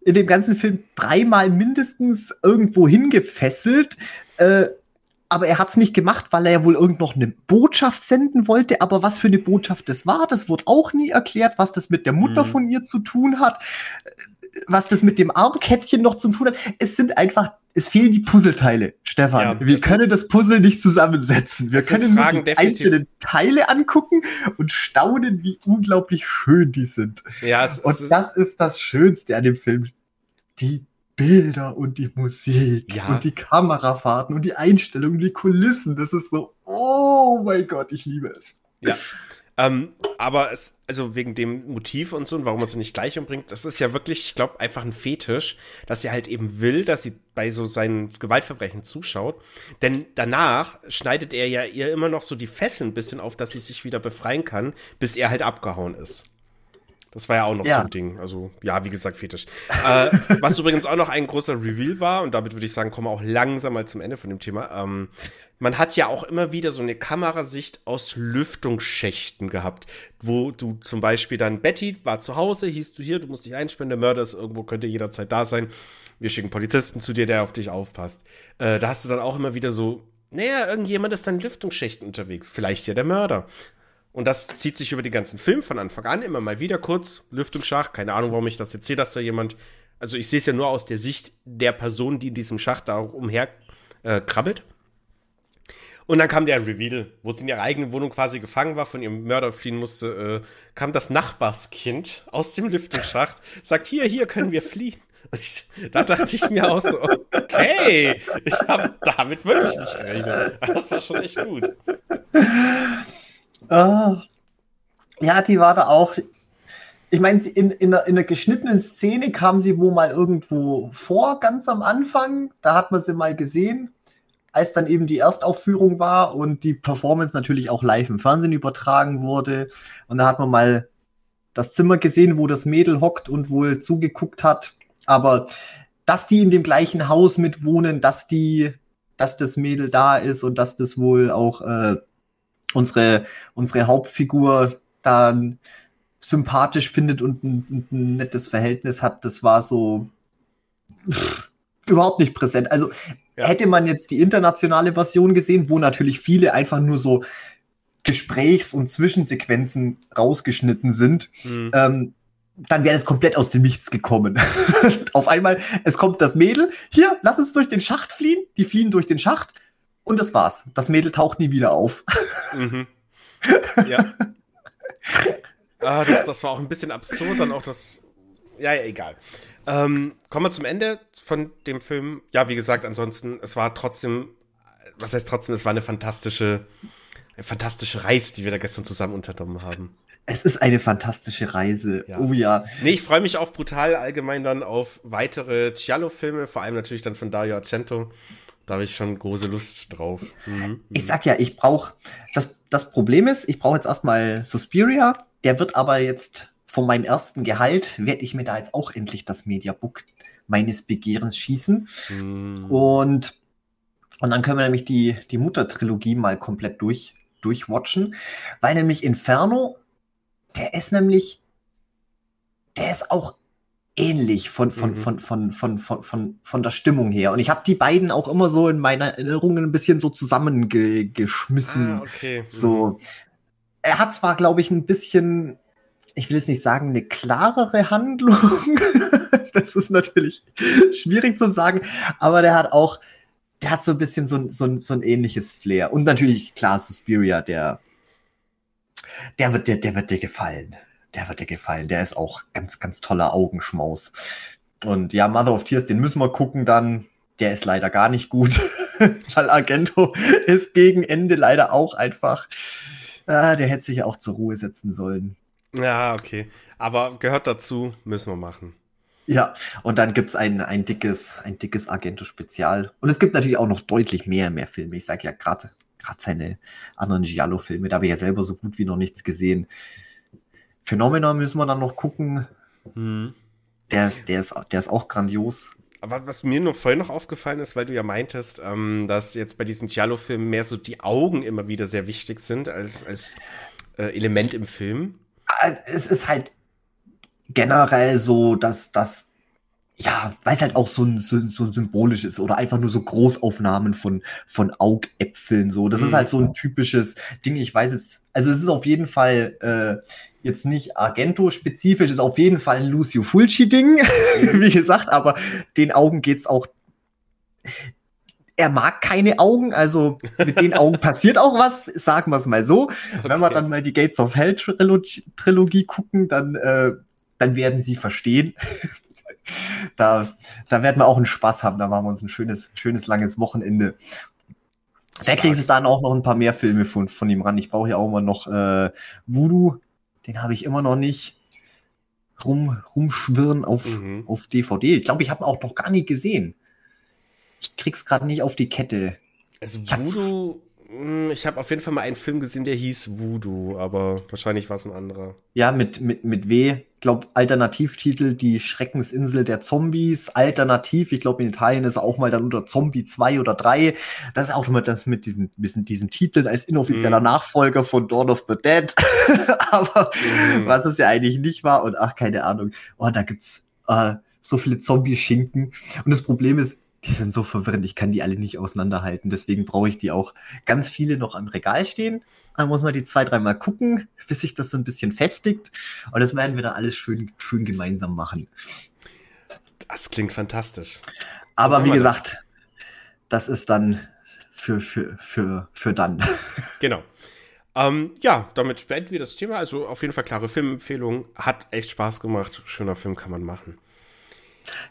in dem ganzen Film dreimal mindestens irgendwo hingefesselt. Äh, aber er hat es nicht gemacht, weil er ja wohl irgend noch eine Botschaft senden wollte. Aber was für eine Botschaft das war, das wurde auch nie erklärt, was das mit der Mutter mhm. von ihr zu tun hat, was das mit dem Armkettchen noch zu tun hat. Es sind einfach es fehlen die Puzzleteile, Stefan. Ja, wir können das Puzzle nicht zusammensetzen. Wir können nur die definitiv. einzelnen Teile angucken und staunen, wie unglaublich schön die sind. Ja, es, und es das ist das Schönste an dem Film. Die Bilder und die Musik ja. und die Kamerafahrten und die Einstellungen, die Kulissen. Das ist so, oh mein Gott, ich liebe es. Ja. Ähm, aber es, also wegen dem Motiv und so und warum man sie nicht gleich umbringt, das ist ja wirklich, ich glaube, einfach ein Fetisch, dass sie halt eben will, dass sie bei so seinen Gewaltverbrechen zuschaut. Denn danach schneidet er ja ihr immer noch so die Fesseln ein bisschen auf, dass sie sich wieder befreien kann, bis er halt abgehauen ist. Das war ja auch noch ja. so ein Ding. Also, ja, wie gesagt, Fetisch. äh, was übrigens auch noch ein großer Reveal war, und damit würde ich sagen, kommen wir auch langsam mal zum Ende von dem Thema. Ähm, man hat ja auch immer wieder so eine Kamerasicht aus Lüftungsschächten gehabt, wo du zum Beispiel dann, Betty war zu Hause, hieß du hier, du musst dich einsperren, der Mörder ist irgendwo, könnte jederzeit da sein. Wir schicken Polizisten zu dir, der auf dich aufpasst. Äh, da hast du dann auch immer wieder so, naja, irgendjemand ist dann in Lüftungsschächten unterwegs. Vielleicht ja der Mörder. Und das zieht sich über den ganzen Film von Anfang an immer mal wieder kurz. Lüftungsschacht, keine Ahnung, warum ich das jetzt sehe, dass da jemand. Also ich sehe es ja nur aus der Sicht der Person, die in diesem Schacht da umher äh, krabbelt. Und dann kam der Reveal, wo sie in ihrer eigenen Wohnung quasi gefangen war, von ihrem Mörder fliehen musste, äh, kam das Nachbarskind aus dem Lüftungsschacht, sagt, hier, hier können wir fliehen. Und ich, da dachte ich mir auch so, okay, ich habe damit wirklich nicht gerechnet. Das war schon echt gut. Ah. Ja, die war da auch. Ich meine, in, in, in einer geschnittenen Szene kam sie wohl mal irgendwo vor, ganz am Anfang. Da hat man sie mal gesehen, als dann eben die Erstaufführung war und die Performance natürlich auch live im Fernsehen übertragen wurde. Und da hat man mal das Zimmer gesehen, wo das Mädel hockt und wohl zugeguckt hat. Aber dass die in dem gleichen Haus mitwohnen, dass die, dass das Mädel da ist und dass das wohl auch äh, unsere, unsere Hauptfigur dann sympathisch findet und ein, ein nettes Verhältnis hat, das war so pff, überhaupt nicht präsent. Also ja. hätte man jetzt die internationale Version gesehen, wo natürlich viele einfach nur so Gesprächs- und Zwischensequenzen rausgeschnitten sind, mhm. ähm, dann wäre das komplett aus dem Nichts gekommen. Auf einmal, es kommt das Mädel, hier, lass uns durch den Schacht fliehen, die fliehen durch den Schacht und das war's. Das Mädel taucht nie wieder auf. Mhm. Ja. ah, das, das, war auch ein bisschen absurd, dann auch das. Ja, ja, egal. Ähm, kommen wir zum Ende von dem Film. Ja, wie gesagt, ansonsten, es war trotzdem, was heißt trotzdem, es war eine fantastische, eine fantastische Reise, die wir da gestern zusammen unternommen haben. Es ist eine fantastische Reise. Ja. Oh ja. Nee, ich freue mich auch brutal allgemein dann auf weitere Giallo-Filme, vor allem natürlich dann von Dario Argento. Da habe ich schon große Lust drauf. Mhm. Ich sag ja, ich brauche, das, das Problem ist, ich brauche jetzt erstmal Suspiria. Der wird aber jetzt von meinem ersten Gehalt, werde ich mir da jetzt auch endlich das Mediabook meines Begehrens schießen. Mhm. Und, und dann können wir nämlich die, die Mutter-Trilogie mal komplett durch, durchwatchen. Weil nämlich Inferno, der ist nämlich, der ist auch ähnlich von, von, mhm. von, von, von, von, von, von der Stimmung her. Und ich habe die beiden auch immer so in meiner Erinnerung ein bisschen so zusammengeschmissen. Ah, okay. Mhm. So. Er hat zwar, glaube ich, ein bisschen, ich will jetzt nicht sagen, eine klarere Handlung. das ist natürlich schwierig zu sagen, aber der hat auch, der hat so ein bisschen so, so, so ein ähnliches Flair. Und natürlich, klar, Suspiria, der, der wird, der, der wird dir gefallen der wird dir gefallen. Der ist auch ganz, ganz toller Augenschmaus. Und ja, Mother of Tears, den müssen wir gucken dann. Der ist leider gar nicht gut, weil Argento ist gegen Ende leider auch einfach. Äh, der hätte sich ja auch zur Ruhe setzen sollen. Ja, okay. Aber gehört dazu, müssen wir machen. Ja, und dann gibt's ein, ein dickes, ein dickes Argento-Spezial. Und es gibt natürlich auch noch deutlich mehr, mehr Filme. Ich sage ja gerade gerade seine anderen Giallo-Filme, da habe ich ja selber so gut wie noch nichts gesehen. Phänomena müssen wir dann noch gucken. Hm. Der, ist, der, ist, der ist auch grandios. Aber was mir nur vorhin noch aufgefallen ist, weil du ja meintest, ähm, dass jetzt bei diesen Giallo-Filmen mehr so die Augen immer wieder sehr wichtig sind als, als äh, Element im Film. Äh, es ist halt generell so, dass, dass ja, weil es halt auch so ein, so, so symbolisch ist oder einfach nur so Großaufnahmen von, von Augäpfeln so. Das mhm. ist halt so ein typisches Ding. Ich weiß jetzt, also es ist auf jeden Fall äh, jetzt nicht Argento-spezifisch, ist auf jeden Fall ein Lucio Fulci-Ding, mhm. wie gesagt, aber den Augen geht's auch. Er mag keine Augen, also mit den Augen passiert auch was, sagen wir es mal so. Okay. Wenn wir dann mal die Gates of Hell Trilogie, Trilogie gucken, dann, äh, dann werden sie verstehen, da, da werden wir auch einen Spaß haben. Da machen wir uns ein schönes, schönes langes Wochenende. Der kriegt bis dann auch noch ein paar mehr Filme von, von ihm ran. Ich brauche ja auch immer noch äh, Voodoo. Den habe ich immer noch nicht rum, rumschwirren auf, mhm. auf DVD. Ich glaube, ich habe ihn auch noch gar nicht gesehen. Ich krieg's gerade nicht auf die Kette. Also Voodoo ich habe auf jeden Fall mal einen Film gesehen, der hieß Voodoo, aber wahrscheinlich war es ein anderer. Ja, mit, mit, mit W. Ich glaube, Alternativtitel Die Schreckensinsel der Zombies. Alternativ, ich glaube, in Italien ist er auch mal dann unter Zombie 2 oder 3. Das ist auch immer das mit diesen, diesen, diesen Titeln als inoffizieller mm. Nachfolger von Dawn of the Dead. aber mm. was es ja eigentlich nicht war. Und ach, keine Ahnung. Oh, da gibt's äh, so viele Zombie-Schinken. Und das Problem ist, die sind so verwirrend, ich kann die alle nicht auseinanderhalten. Deswegen brauche ich die auch ganz viele noch am Regal stehen. Dann muss man die zwei, dreimal gucken, bis sich das so ein bisschen festigt. Und das werden wir dann alles schön, schön gemeinsam machen. Das klingt fantastisch. Aber wie gesagt, das? das ist dann für, für, für, für dann. Genau. Ähm, ja, damit beenden wir das Thema. Also auf jeden Fall klare Filmempfehlung. Hat echt Spaß gemacht. Schöner Film kann man machen.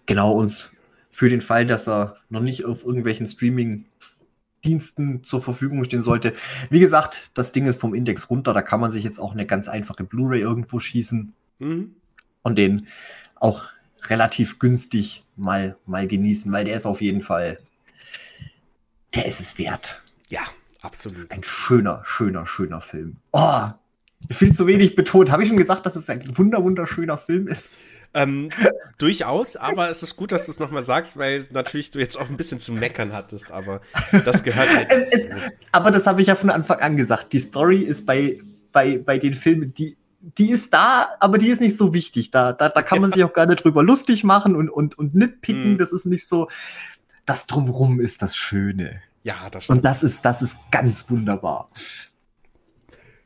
Genau, und für den Fall, dass er noch nicht auf irgendwelchen Streaming-Diensten zur Verfügung stehen sollte. Wie gesagt, das Ding ist vom Index runter, da kann man sich jetzt auch eine ganz einfache Blu-ray irgendwo schießen mhm. und den auch relativ günstig mal, mal genießen, weil der ist auf jeden Fall, der ist es wert. Ja, absolut. Ein schöner, schöner, schöner Film. Oh, viel zu wenig betont. Habe ich schon gesagt, dass es ein wunder wunderschöner Film ist? Ähm, durchaus, aber es ist gut, dass du es nochmal sagst, weil natürlich du jetzt auch ein bisschen zu meckern hattest, aber das gehört halt. es, es, aber das habe ich ja von Anfang an gesagt. Die Story ist bei, bei, bei den Filmen, die, die ist da, aber die ist nicht so wichtig. Da, da, da kann man ja. sich auch gerne drüber lustig machen und, und, und nitpicken. Mhm. Das ist nicht so. Das drumrum ist das Schöne. Ja, das stimmt. Und das ist, das ist ganz wunderbar.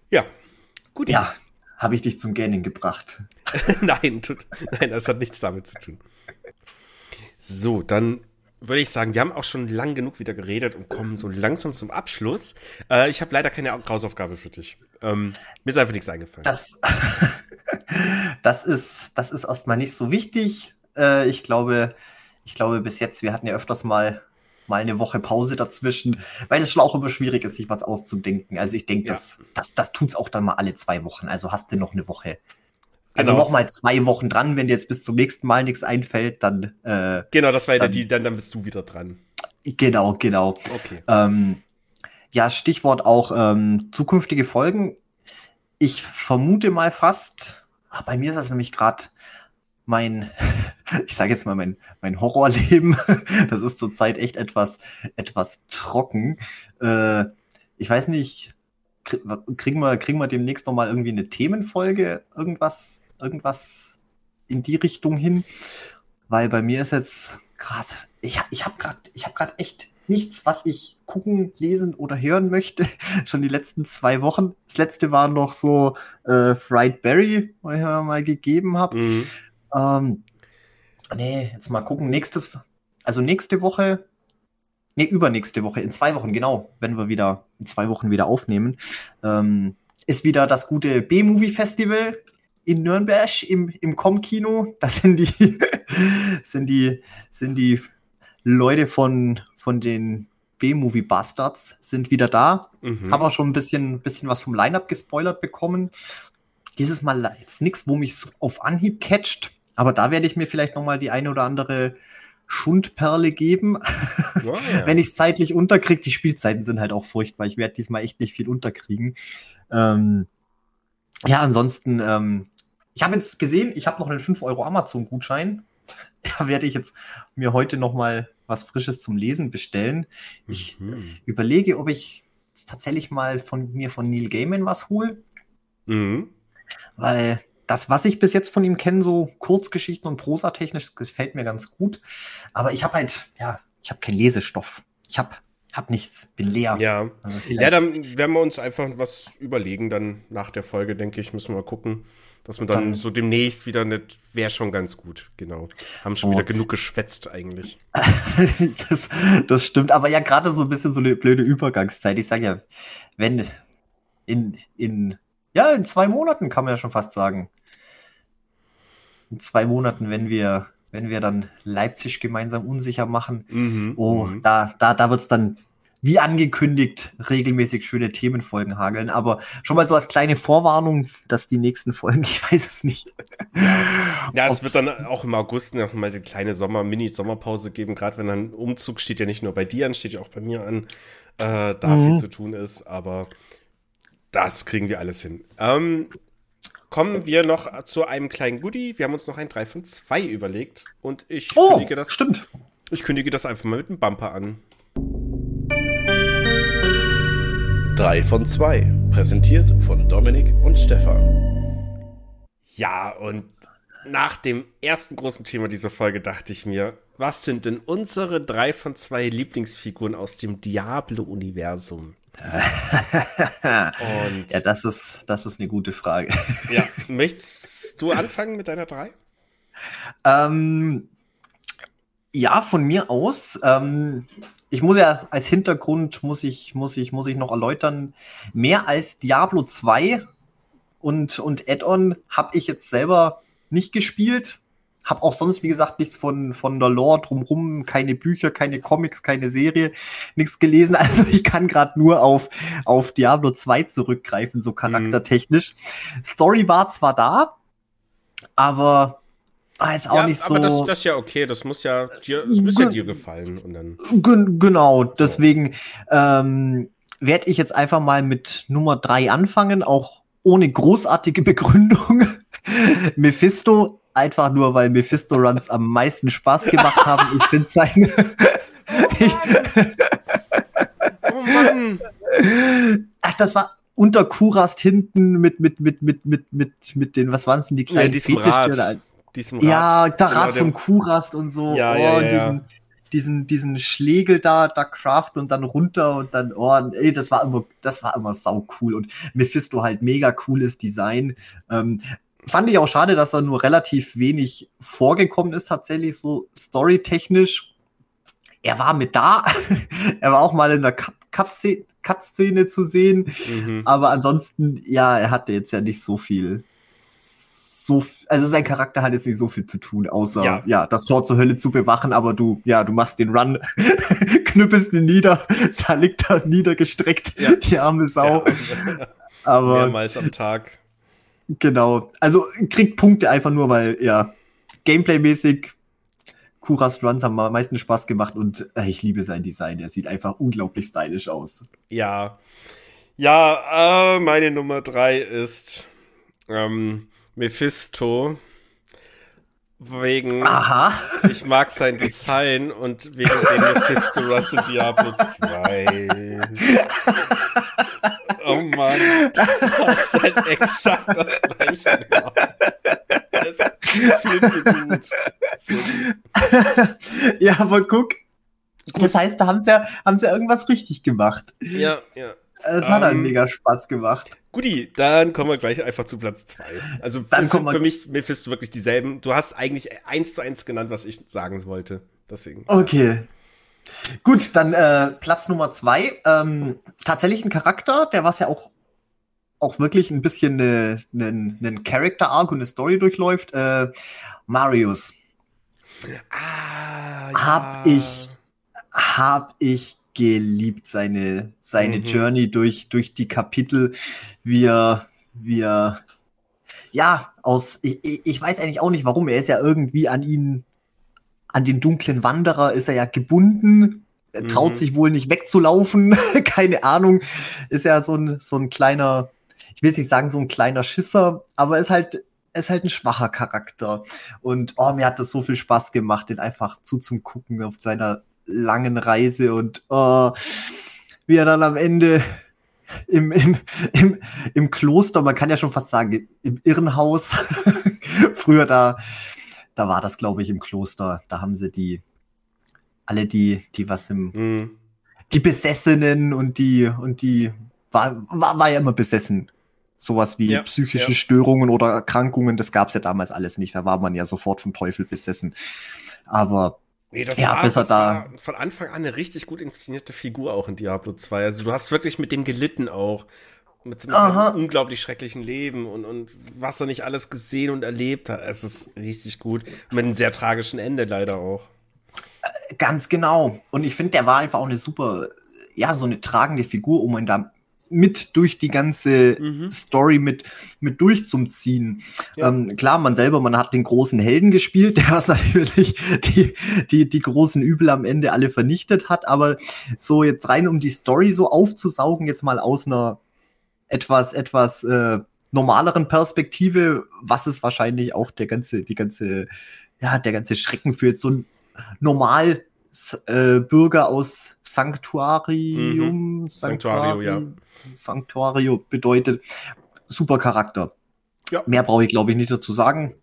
Ja, gut. Ja, habe ich dich zum Gähnen gebracht. nein, tut, nein, das hat nichts damit zu tun. So, dann würde ich sagen, wir haben auch schon lang genug wieder geredet und kommen so langsam zum Abschluss. Äh, ich habe leider keine Hausaufgabe für dich. Ähm, mir ist einfach nichts eingefallen. Das, das ist, das ist erstmal nicht so wichtig. Äh, ich glaube, ich glaube bis jetzt, wir hatten ja öfters mal mal eine Woche Pause dazwischen, weil es schon auch immer schwierig ist, sich was auszudenken. Also ich denke, ja. das, das, das tut's auch dann mal alle zwei Wochen. Also hast du noch eine Woche. Also genau. noch mal zwei Wochen dran, wenn dir jetzt bis zum nächsten Mal nichts einfällt, dann. Äh, genau, das war ja die, dann, dann bist du wieder dran. Genau, genau. Okay. Ähm, ja, Stichwort auch ähm, zukünftige Folgen. Ich vermute mal fast, ach, bei mir ist das nämlich gerade mein, ich sage jetzt mal mein, mein Horrorleben. Das ist zurzeit echt etwas, etwas trocken. Äh, ich weiß nicht, kriegen wir, kriegen wir demnächst noch mal irgendwie eine Themenfolge, irgendwas, irgendwas in die Richtung hin? Weil bei mir ist jetzt gerade, ich, ich habe gerade, ich habe gerade echt nichts, was ich gucken, lesen oder hören möchte. Schon die letzten zwei Wochen. Das letzte war noch so äh, Fried Berry, was ich mal gegeben habe. Mhm. Ähm, nee, jetzt mal gucken. Nächstes, also nächste Woche, nee, übernächste Woche, in zwei Wochen, genau, wenn wir wieder in zwei Wochen wieder aufnehmen, ähm, ist wieder das gute B-Movie-Festival in Nürnberg im, im Com-Kino. Das sind die, sind die, sind die Leute von, von den B-Movie Bastards sind wieder da. Mhm. Haben auch schon ein bisschen, bisschen was vom Line-Up gespoilert bekommen. Dieses Mal jetzt nichts, wo mich auf Anhieb catcht. Aber da werde ich mir vielleicht noch mal die eine oder andere Schundperle geben, oh, ja. wenn ich es zeitlich unterkriege. Die Spielzeiten sind halt auch furchtbar. Ich werde diesmal echt nicht viel unterkriegen. Ähm, ja, ansonsten, ähm, ich habe jetzt gesehen, ich habe noch einen 5 Euro Amazon-Gutschein. Da werde ich jetzt mir heute noch mal was Frisches zum Lesen bestellen. Ich mhm. überlege, ob ich tatsächlich mal von mir von Neil Gaiman was hole. Mhm. Weil das, was ich bis jetzt von ihm kenne, so Kurzgeschichten und Prosatechnisch, gefällt mir ganz gut. Aber ich habe halt, ja, ich habe keinen Lesestoff. Ich habe hab nichts, bin leer. Ja. Also ja, dann werden wir uns einfach was überlegen, dann nach der Folge, denke ich, müssen wir mal gucken, dass wir dann, dann so demnächst wieder nicht, wäre schon ganz gut, genau. Haben schon oh. wieder genug geschwätzt eigentlich. das, das stimmt, aber ja, gerade so ein bisschen so eine blöde Übergangszeit. Ich sage ja, wenn in, in, ja, in zwei Monaten kann man ja schon fast sagen, in zwei Monaten, wenn wir, wenn wir dann Leipzig gemeinsam unsicher machen. Mhm, oh, mhm. da, da, da wird's dann wie angekündigt regelmäßig schöne Themenfolgen hageln. Aber schon mal so als kleine Vorwarnung, dass die nächsten Folgen, ich weiß es nicht. Ja, es wird dann auch im August noch mal eine kleine Sommer, Mini-Sommerpause geben. Gerade wenn dann Umzug steht ja nicht nur bei dir an, steht ja auch bei mir an. Äh, da mhm. viel zu tun ist, aber das kriegen wir alles hin. Ähm, kommen wir noch zu einem kleinen Goodie. Wir haben uns noch ein 3 von 2 überlegt. Und ich oh, kündige das. Stimmt. Ich kündige das einfach mal mit einem Bumper an. 3 von 2. Präsentiert von Dominik und Stefan. Ja, und nach dem ersten großen Thema dieser Folge dachte ich mir, was sind denn unsere drei von zwei Lieblingsfiguren aus dem Diablo-Universum? Ja, das ist, das ist eine gute Frage. ja, möchtest du anfangen mit deiner drei? Ähm, ja, von mir aus. Ähm, ich muss ja als Hintergrund muss ich, muss ich, muss ich noch erläutern, mehr als Diablo 2 und, und Add-on habe ich jetzt selber nicht gespielt. Hab auch sonst, wie gesagt, nichts von, von der Lore drumrum, keine Bücher, keine Comics, keine Serie, nichts gelesen. Also ich kann gerade nur auf, auf Diablo 2 zurückgreifen, so charaktertechnisch. Mhm. Story war zwar da, aber war jetzt auch ja, nicht so. Aber das, das ist ja okay, das muss ja dir, das muss ja dir gefallen. Und dann genau, deswegen ähm, werde ich jetzt einfach mal mit Nummer 3 anfangen, auch ohne großartige Begründung. Mephisto, einfach nur, weil Mephisto-Runs am meisten Spaß gemacht haben. Ich finde seine. oh Mann! Ach, das war unter Kurast hinten mit, mit, mit, mit, mit, mit, mit den, was waren es denn, die kleinen ja, diesem Rad. Diesem Rad. Ja, der Rad genau, von Kurast und so. Ja, oh, ja, ja, diesen, diesen, diesen Schlegel da, da craften und dann runter und dann, oh, ey, das war immer, das war immer sau cool und Mephisto halt mega cooles Design. Ähm, fand ich auch schade, dass er nur relativ wenig vorgekommen ist, tatsächlich so storytechnisch. Er war mit da, er war auch mal in der Cut-Szene zu sehen, mhm. aber ansonsten, ja, er hatte jetzt ja nicht so viel so, also sein Charakter hat jetzt nicht so viel zu tun, außer ja. ja, das Tor zur Hölle zu bewachen, aber du, ja, du machst den Run, knüppelst ihn nieder, da liegt er niedergestreckt, ja. die arme Sau. Ja. aber mehrmals am Tag. Genau. Also kriegt Punkte einfach nur, weil, ja, Gameplay-mäßig Kuras Runs haben am meisten Spaß gemacht und äh, ich liebe sein Design. Er sieht einfach unglaublich stylisch aus. Ja. Ja, äh, meine Nummer drei ist ähm, Mephisto. Wegen, Aha. ich mag sein Design und wegen dem Mephisto Runs in Diablo 2. Mann, das ist halt exakt das gleiche gemacht. Das ist viel zu gut. ja, aber guck, das heißt, da haben sie ja, haben sie ja irgendwas richtig gemacht. Ja, ja. Es hat um, halt ähm, mega Spaß gemacht. Guti, dann kommen wir gleich einfach zu Platz zwei. Also dann sind für mich Mephisto wirklich dieselben. Du hast eigentlich eins zu eins genannt, was ich sagen wollte. Deswegen. Okay. Gut, dann äh, Platz Nummer zwei. Ähm, tatsächlich ein Charakter, der was ja auch auch wirklich ein bisschen einen ne, ne Character Arc und eine Story durchläuft. Äh, Marius. Ah, ja. Hab ich hab ich geliebt, seine, seine mhm. Journey durch, durch die Kapitel, wie er, wie er, ja, aus, ich, ich weiß eigentlich auch nicht warum, er ist ja irgendwie an ihn, an den dunklen Wanderer ist er ja gebunden, er traut mhm. sich wohl nicht wegzulaufen, keine Ahnung, ist ja so ein, so ein kleiner, ich will nicht sagen so ein kleiner Schisser, aber ist halt, ist halt ein schwacher Charakter. Und oh, mir hat das so viel Spaß gemacht, den einfach zuzugucken auf seiner langen Reise und oh, wie er dann am Ende im, im, im, im Kloster, man kann ja schon fast sagen, im Irrenhaus, früher da, da war das, glaube ich, im Kloster, da haben sie die, alle die, die was im, mhm. die Besessenen und die, und die, war, war, war ja immer besessen. Sowas wie ja, psychische ja. Störungen oder Erkrankungen, das gab's ja damals alles nicht. Da war man ja sofort vom Teufel besessen. Aber Nee, das, ja, war, das da. war von Anfang an eine richtig gut inszenierte Figur auch in Diablo 2. Also du hast wirklich mit dem gelitten auch. Mit seinem unglaublich schrecklichen Leben und, und was er nicht alles gesehen und erlebt hat. Es ist richtig gut. Mit einem sehr tragischen Ende leider auch. Ganz genau. Und ich finde, der war einfach auch eine super, ja, so eine tragende Figur, um ihn da mit durch die ganze mhm. Story mit, mit durchzuziehen. Ja. Ähm, klar, man selber, man hat den großen Helden gespielt, der was natürlich die, die, die großen Übel am Ende alle vernichtet hat, aber so jetzt rein um die Story so aufzusaugen, jetzt mal aus einer etwas, etwas äh, normaleren Perspektive, was ist wahrscheinlich auch der ganze, die ganze, ja, der ganze Schrecken für jetzt so ein normal äh, Bürger aus Sanctuarium. Mhm. Sanctuario, ja. Sanctuario bedeutet. Super Charakter. Ja. Mehr brauche ich, glaube ich, nicht dazu sagen.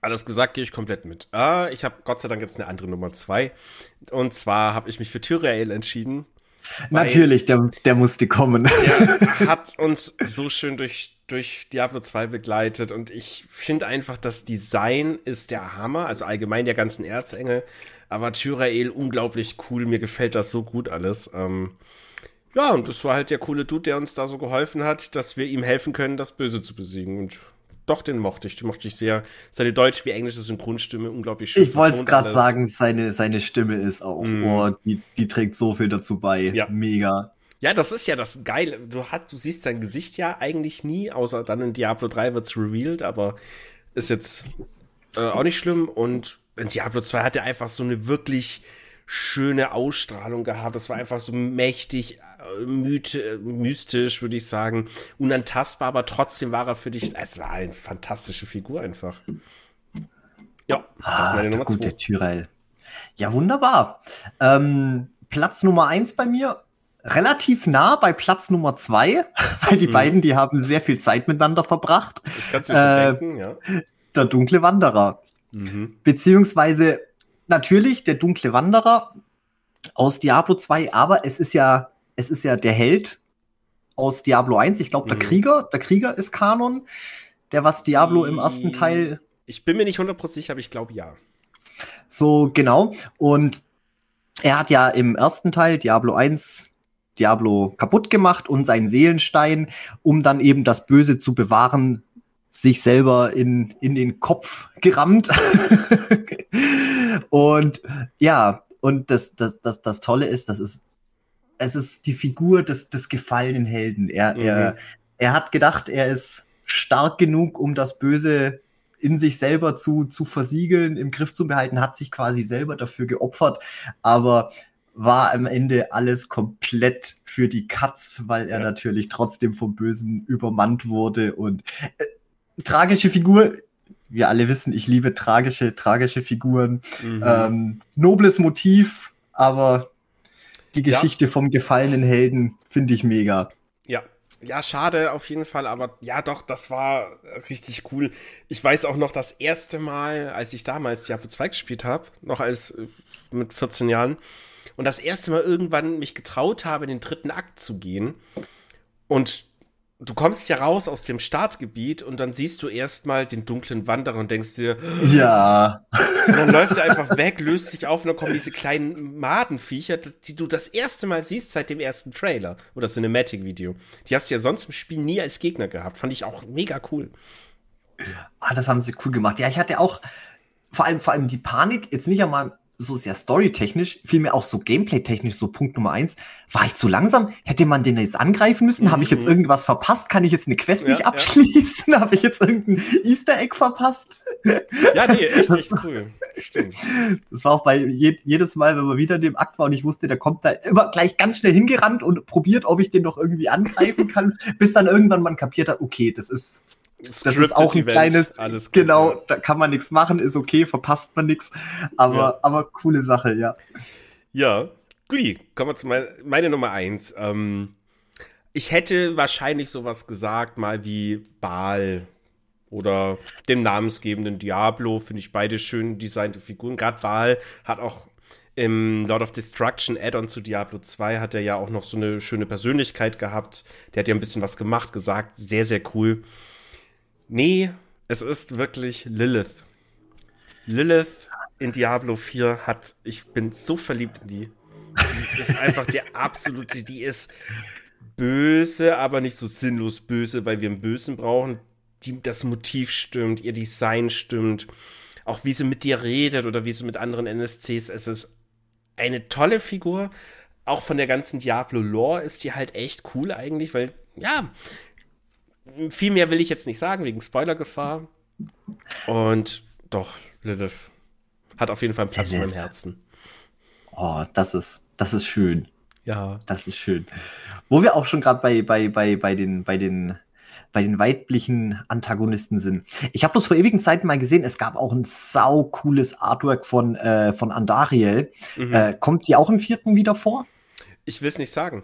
Alles gesagt, gehe ich komplett mit. Ah, ich habe Gott sei Dank jetzt eine andere Nummer zwei. Und zwar habe ich mich für Tyrael entschieden. Natürlich, der, der musste kommen. Der hat uns so schön durch, durch Diablo 2 begleitet und ich finde einfach, das Design ist der Hammer, also allgemein der ganzen Erzengel, aber Tyrael unglaublich cool, mir gefällt das so gut alles. Ähm, ja, und das war halt der coole Dude, der uns da so geholfen hat, dass wir ihm helfen können, das Böse zu besiegen. Und doch, den mochte ich. Den mochte ich sehr. Seine deutsch wie englische Synchronstimme unglaublich schön. Ich wollte es gerade sagen, seine, seine Stimme ist auch, mm. oh, die, die trägt so viel dazu bei. Ja. Mega. Ja, das ist ja das Geile. Du, hast, du siehst sein Gesicht ja eigentlich nie, außer dann in Diablo 3 wird's revealed, aber ist jetzt äh, auch nicht schlimm. Und in Diablo 2 hat er einfach so eine wirklich schöne Ausstrahlung gehabt. Das war einfach so mächtig myth mystisch, würde ich sagen, unantastbar, aber trotzdem war er für dich, es war eine fantastische Figur einfach. Ja, ah, das ist meine Nummer gut, zwei. Der Tyrell. Ja, wunderbar. Ähm, Platz Nummer eins bei mir, relativ nah bei Platz Nummer zwei, weil die mhm. beiden, die haben sehr viel Zeit miteinander verbracht. Ich kann's mir äh, denken, ja. Der dunkle Wanderer. Mhm. Beziehungsweise natürlich der dunkle Wanderer aus Diablo 2, aber es ist ja, es ist ja der Held aus Diablo 1. Ich glaube, der mhm. Krieger, der Krieger ist Kanon. Der, was Diablo im ersten Teil. Ich bin mir nicht 100% sicher, aber ich glaube ja. So, genau. Und er hat ja im ersten Teil, Diablo 1, Diablo kaputt gemacht und seinen Seelenstein, um dann eben das Böse zu bewahren, sich selber in, in den Kopf gerammt. und ja, und das, das, das, das Tolle ist, das ist, es ist die Figur des, des gefallenen Helden. Er, mhm. er, er hat gedacht, er ist stark genug, um das Böse in sich selber zu, zu versiegeln, im Griff zu behalten, hat sich quasi selber dafür geopfert, aber war am Ende alles komplett für die Katz, weil er ja. natürlich trotzdem vom Bösen übermannt wurde und äh, tragische Figur. Wir alle wissen, ich liebe tragische, tragische Figuren. Mhm. Ähm, nobles Motiv, aber die Geschichte ja. vom gefallenen Helden finde ich mega. Ja, ja, schade auf jeden Fall, aber ja, doch, das war richtig cool. Ich weiß auch noch das erste Mal, als ich damals Diablo 2 gespielt habe, noch als mit 14 Jahren, und das erste Mal irgendwann mich getraut habe, in den dritten Akt zu gehen. Und du kommst ja raus aus dem Startgebiet und dann siehst du erstmal den dunklen Wanderer und denkst dir, ja. Und dann läuft er einfach weg, löst sich auf und dann kommen diese kleinen Madenviecher, die du das erste Mal siehst seit dem ersten Trailer oder Cinematic-Video. Die hast du ja sonst im Spiel nie als Gegner gehabt. Fand ich auch mega cool. Ah, das haben sie cool gemacht. Ja, ich hatte auch vor allem, vor allem die Panik, jetzt nicht einmal so sehr storytechnisch, vielmehr auch so gameplay-technisch, so Punkt Nummer eins. War ich zu langsam? Hätte man den jetzt angreifen müssen? Mhm. Habe ich jetzt mhm. irgendwas verpasst? Kann ich jetzt eine Quest ja, nicht abschließen? Ja. Habe ich jetzt irgendein Easter Egg verpasst? Ja, nee, echt, echt cool. Stimmt. Das war auch bei je, jedes Mal, wenn man wieder in dem Akt war und ich wusste, der kommt da immer gleich ganz schnell hingerannt und probiert, ob ich den noch irgendwie angreifen kann, bis dann irgendwann man kapiert hat, okay, das ist das ist auch ein Event, kleines, gut, genau, ja. da kann man nichts machen, ist okay, verpasst man nichts, aber, ja. aber coole Sache, ja. Ja, guti, kommen wir zu mein, meine Nummer eins. Ähm, ich hätte wahrscheinlich sowas gesagt, mal wie Baal oder dem namensgebenden Diablo, finde ich beide schön designte Figuren. Gerade Baal hat auch im Lord of Destruction Add-on zu Diablo 2 hat er ja auch noch so eine schöne Persönlichkeit gehabt. Der hat ja ein bisschen was gemacht, gesagt, sehr, sehr cool. Nee, es ist wirklich Lilith. Lilith in Diablo 4 hat, ich bin so verliebt in die. Die ist einfach der absolute, die ist böse, aber nicht so sinnlos böse, weil wir einen Bösen brauchen. Die, das Motiv stimmt, ihr Design stimmt. Auch wie sie mit dir redet oder wie sie mit anderen NSCs. Es ist eine tolle Figur. Auch von der ganzen Diablo-Lore ist die halt echt cool eigentlich, weil, ja, viel mehr will ich jetzt nicht sagen, wegen Spoilergefahr. Und doch, Lilith hat auf jeden Fall einen Platz Lilith. in meinem Herzen. Oh, das ist, das ist schön. Ja. Das ist schön. Wo wir auch schon gerade bei, bei, bei, bei den, bei den, bei den weiblichen Antagonisten sind. Ich habe bloß vor ewigen Zeiten mal gesehen, es gab auch ein sau cooles Artwork von, äh, von Andariel. Mhm. Äh, kommt die auch im vierten wieder vor? Ich will es nicht sagen.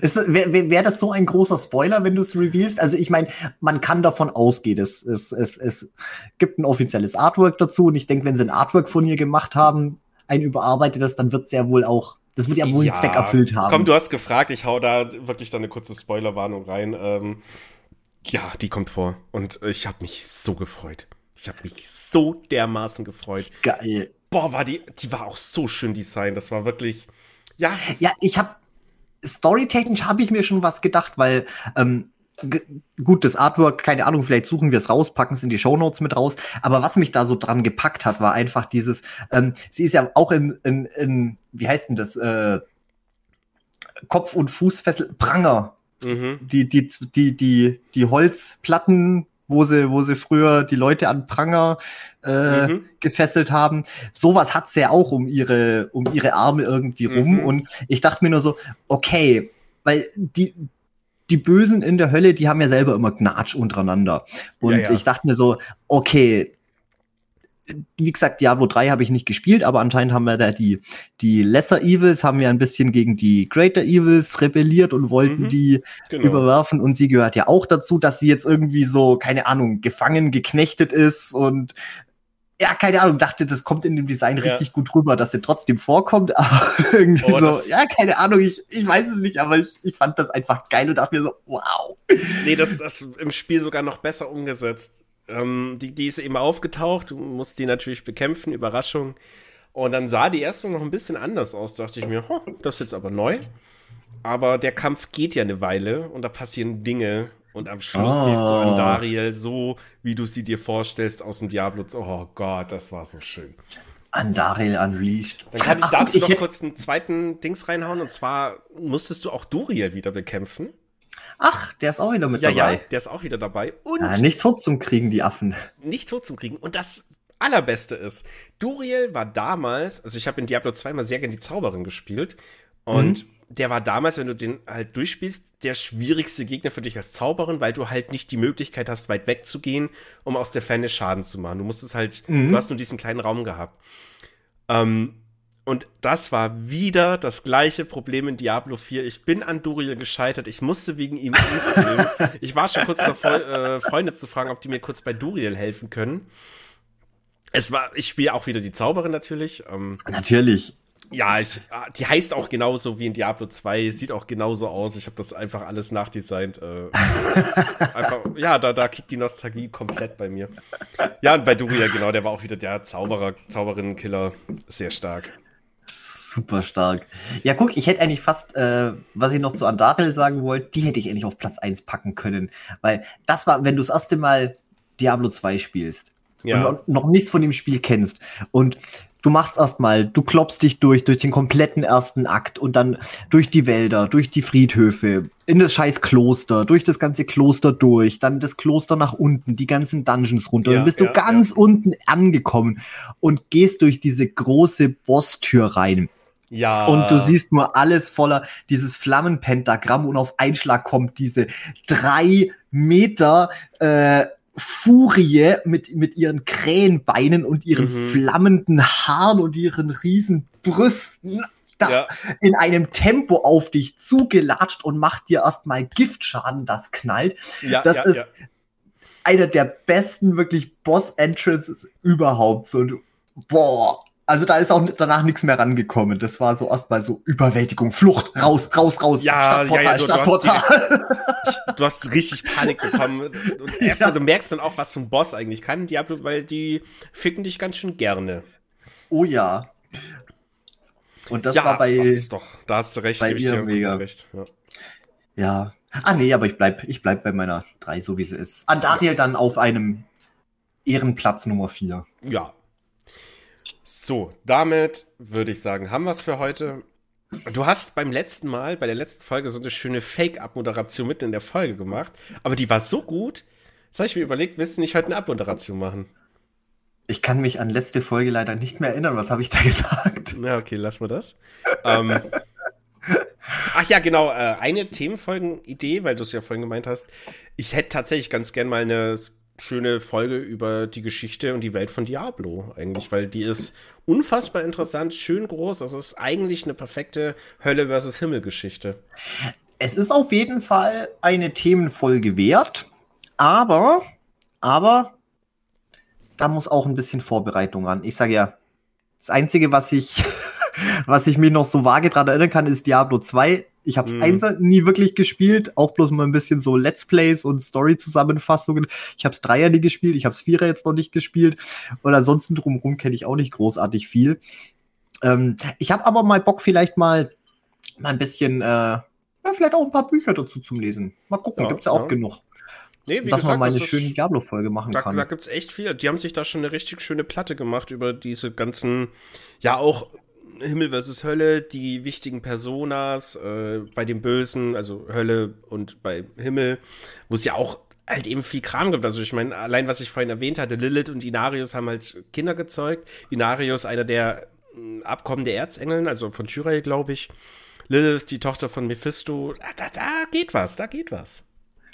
Wäre wär das so ein großer Spoiler, wenn du es revealst? Also ich meine, man kann davon ausgehen, es, es, es, es gibt ein offizielles Artwork dazu und ich denke, wenn sie ein Artwork von ihr gemacht haben, ein überarbeitetes, dann wird es ja wohl auch, das wird ja wohl ja, einen Zweck erfüllt haben. Komm, du hast gefragt, ich hau da wirklich dann eine kurze Spoilerwarnung rein. Ähm, ja, die kommt vor und ich habe mich so gefreut. Ich habe mich so dermaßen gefreut. Geil. Boah, war die, die war auch so schön designt. Das war wirklich, ja. Ja, ich habe storytechnisch habe ich mir schon was gedacht, weil ähm, gut, das Artwork, keine Ahnung, vielleicht suchen wir es raus, packen es in die Shownotes mit raus. Aber was mich da so dran gepackt hat, war einfach dieses, ähm, sie ist ja auch in, in, in wie heißt denn das, äh, Kopf- und Fußfessel, Pranger. Mhm. Die, die, die, die, die Holzplatten, wo sie, wo sie früher die Leute an Pranger äh, mhm. gefesselt haben. Sowas hat sie ja auch um ihre, um ihre Arme irgendwie rum. Mhm. Und ich dachte mir nur so, okay, weil die, die Bösen in der Hölle, die haben ja selber immer Gnatsch untereinander. Und ja, ja. ich dachte mir so, okay, wie gesagt, Diablo 3 habe ich nicht gespielt, aber anscheinend haben wir da die, die Lesser Evils, haben ja ein bisschen gegen die Greater Evils rebelliert und wollten mhm, die genau. überwerfen. Und sie gehört ja auch dazu, dass sie jetzt irgendwie so, keine Ahnung, gefangen, geknechtet ist und ja, keine Ahnung, dachte, das kommt in dem Design ja. richtig gut rüber, dass sie trotzdem vorkommt, aber irgendwie oh, so, ja, keine Ahnung, ich, ich weiß es nicht, aber ich, ich fand das einfach geil und dachte mir so, wow. Nee, das ist im Spiel sogar noch besser umgesetzt. Ähm, die, die ist eben aufgetaucht, du musst die natürlich bekämpfen, Überraschung. Und dann sah die erstmal noch ein bisschen anders aus, dachte ich mir, das ist jetzt aber neu. Aber der Kampf geht ja eine Weile und da passieren Dinge. Und am Schluss oh. siehst du Andariel so, wie du sie dir vorstellst aus dem Diablo. Oh Gott, das war so schön. Andariel Unleashed. Dann kann ich Ach, dazu ich noch kurz einen zweiten Dings reinhauen. Und zwar musstest du auch Duriel wieder bekämpfen. Ach, der ist auch wieder mit ja, dabei. Ja, der ist auch wieder dabei. Und ja, nicht tot zum Kriegen, die Affen. Nicht tot zum Kriegen. Und das Allerbeste ist, Duriel war damals, also ich habe in Diablo 2 mal sehr gern die Zauberin gespielt. Und mhm. der war damals, wenn du den halt durchspielst, der schwierigste Gegner für dich als Zauberin, weil du halt nicht die Möglichkeit hast, weit wegzugehen, um aus der Ferne Schaden zu machen. Du musstest halt, mhm. du hast nur diesen kleinen Raum gehabt. Ähm, und das war wieder das gleiche Problem in Diablo 4. Ich bin an Duriel gescheitert. Ich musste wegen ihm umspielen. ich war schon kurz davor, äh, Freunde zu fragen, ob die mir kurz bei Duriel helfen können. Es war, ich spiele auch wieder die Zauberin natürlich. Ähm, natürlich. Ja, ich, die heißt auch genauso wie in Diablo 2, sieht auch genauso aus. Ich habe das einfach alles nachdesignt. Äh, einfach, ja, da, da kickt die Nostalgie komplett bei mir. Ja, und bei Duriel, genau, der war auch wieder der Zauberer, Zauberinnen-Killer. Sehr stark. Super stark. Ja, guck, ich hätte eigentlich fast, äh, was ich noch zu Andarel sagen wollte, die hätte ich eigentlich auf Platz 1 packen können. Weil das war, wenn du das erste Mal Diablo 2 spielst ja. und noch nichts von dem Spiel kennst und du machst erstmal, du klopfst dich durch, durch den kompletten ersten Akt und dann durch die Wälder, durch die Friedhöfe, in das scheiß Kloster, durch das ganze Kloster durch, dann das Kloster nach unten, die ganzen Dungeons runter. Ja, dann bist ja, du ganz ja. unten angekommen und gehst durch diese große Bosstür rein. Ja. Und du siehst nur alles voller dieses Flammenpentagramm und auf Einschlag kommt diese drei Meter äh, Furie mit, mit ihren Krähenbeinen und ihren mhm. flammenden Haaren und ihren riesen Brüsten ja. in einem Tempo auf dich zugelatscht und macht dir erstmal Giftschaden, das knallt. Ja, das ja, ist einer der besten wirklich Boss-Entrances überhaupt. So, boah, also da ist auch danach nichts mehr rangekommen. Das war so erstmal so Überwältigung, Flucht, raus, raus, raus, ja, Stadtportal, ja, ja, du, Stadtportal. Du hast, du hast, richtig Panik bekommen. Und erst ja. du merkst dann auch, was so ein Boss eigentlich kann, Diablo, weil die ficken dich ganz schön gerne. Oh ja. Und das ja, war bei. Das ist doch, da hast du recht, bei ihr mega. Recht. Ja. ja. Ah nee, aber ich bleib, ich bleib bei meiner 3, so wie sie ist. Andariel dann auf einem Ehrenplatz Nummer 4. Ja, so, damit würde ich sagen, haben wir es für heute. Du hast beim letzten Mal, bei der letzten Folge, so eine schöne Fake-Abmoderation mitten in der Folge gemacht. Aber die war so gut, jetzt habe ich mir überlegt, willst du nicht heute eine Abmoderation machen? Ich kann mich an letzte Folge leider nicht mehr erinnern. Was habe ich da gesagt? Na, okay, lass mal das. ähm, ach ja, genau. Äh, eine Themenfolgen-Idee, weil du es ja vorhin gemeint hast. Ich hätte tatsächlich ganz gern mal eine schöne Folge über die Geschichte und die Welt von Diablo eigentlich, weil die ist unfassbar interessant, schön groß. Das ist eigentlich eine perfekte Hölle versus Himmel Geschichte. Es ist auf jeden Fall eine Themenfolge wert, aber, aber da muss auch ein bisschen Vorbereitung ran. Ich sage ja, das Einzige, was ich, was ich mir noch so vage dran erinnern kann, ist Diablo 2 ich habe mhm. Einser nie wirklich gespielt, auch bloß mal ein bisschen so Let's Plays und Story-Zusammenfassungen. Ich habe Dreier nie gespielt, ich habe Vierer jetzt noch nicht gespielt und ansonsten drumherum kenne ich auch nicht großartig viel. Ähm, ich habe aber mal Bock, vielleicht mal, mal ein bisschen, äh, ja, vielleicht auch ein paar Bücher dazu zum Lesen. Mal gucken, ja, gibt's ja auch ja. genug. Nee, wie dass gesagt, man mal eine schöne Diablo-Folge machen da, kann. Da gibt's echt viel. Die haben sich da schon eine richtig schöne Platte gemacht über diese ganzen, ja auch Himmel versus Hölle, die wichtigen Personas, äh, bei dem Bösen, also Hölle und bei Himmel, wo es ja auch halt eben viel Kram gibt. Also ich meine, allein was ich vorhin erwähnt hatte, Lilith und Inarius haben halt Kinder gezeugt. Inarius, einer der äh, Abkommen der Erzengeln, also von Tyrael, glaube ich. Lilith, die Tochter von Mephisto. Da, da, da, geht was, da geht was.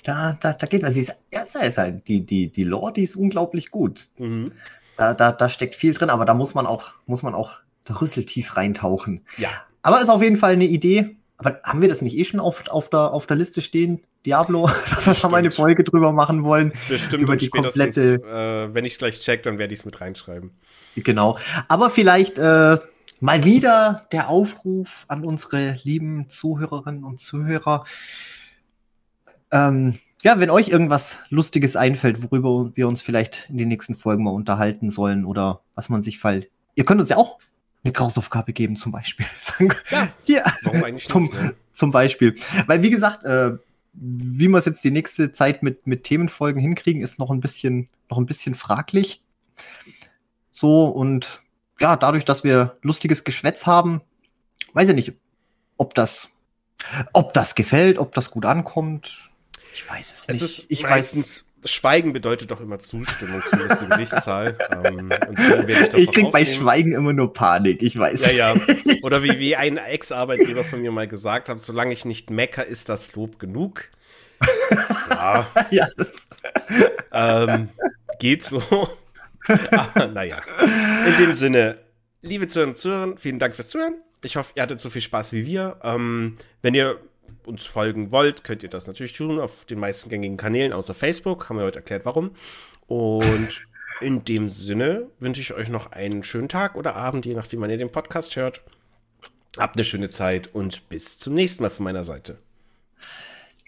Da, da, da geht was. Sie ist, ja, ist halt, die, die, die Lore, die ist unglaublich gut. Mhm. Da, da, da steckt viel drin, aber da muss man auch, muss man auch rüsseltief reintauchen. Ja. Aber ist auf jeden Fall eine Idee. Aber haben wir das nicht eh schon auf, auf, der, auf der Liste stehen? Diablo, dass wir da mal eine Folge drüber machen wollen. Bestimmt über die komplette. Äh, wenn ich es gleich check, dann werde ich es mit reinschreiben. Genau. Aber vielleicht äh, mal wieder der Aufruf an unsere lieben Zuhörerinnen und Zuhörer. Ähm, ja, wenn euch irgendwas Lustiges einfällt, worüber wir uns vielleicht in den nächsten Folgen mal unterhalten sollen oder was man sich fällt. Ihr könnt uns ja auch eine Grausaufgabe geben, zum Beispiel. Ja, Hier, warum eigentlich zum, nicht, ne? zum Beispiel. Weil, wie gesagt, äh, wie wir es jetzt die nächste Zeit mit, mit Themenfolgen hinkriegen, ist noch ein bisschen, noch ein bisschen fraglich. So, und ja, dadurch, dass wir lustiges Geschwätz haben, weiß ich nicht, ob das, ob das gefällt, ob das gut ankommt. Ich weiß es, es nicht. ich meistens, weiß Schweigen bedeutet doch immer Zustimmung, zumindest die Gerichtszahl. ähm, und so werde ich das ich krieg bei Schweigen immer nur Panik, ich weiß. Ja, ja. Oder wie, wie ein Ex-Arbeitgeber von mir mal gesagt hat, solange ich nicht mecker, ist das Lob genug. Ja. ja das ähm, geht so. Aber naja. In dem Sinne, liebe Zuhörer und Zuhörer, vielen Dank fürs Zuhören. Ich hoffe, ihr hattet so viel Spaß wie wir. Ähm, wenn ihr uns folgen wollt, könnt ihr das natürlich tun auf den meisten gängigen Kanälen, außer Facebook. Haben wir heute erklärt, warum. Und in dem Sinne wünsche ich euch noch einen schönen Tag oder Abend, je nachdem, wann ihr den Podcast hört. Habt eine schöne Zeit und bis zum nächsten Mal von meiner Seite.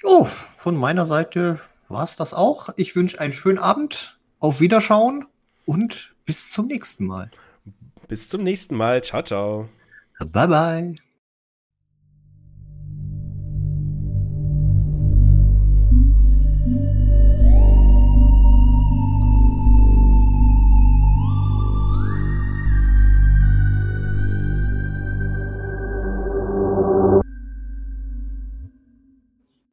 Jo, von meiner Seite war es das auch. Ich wünsche einen schönen Abend, auf Wiederschauen und bis zum nächsten Mal. Bis zum nächsten Mal. Ciao, ciao. Bye, bye.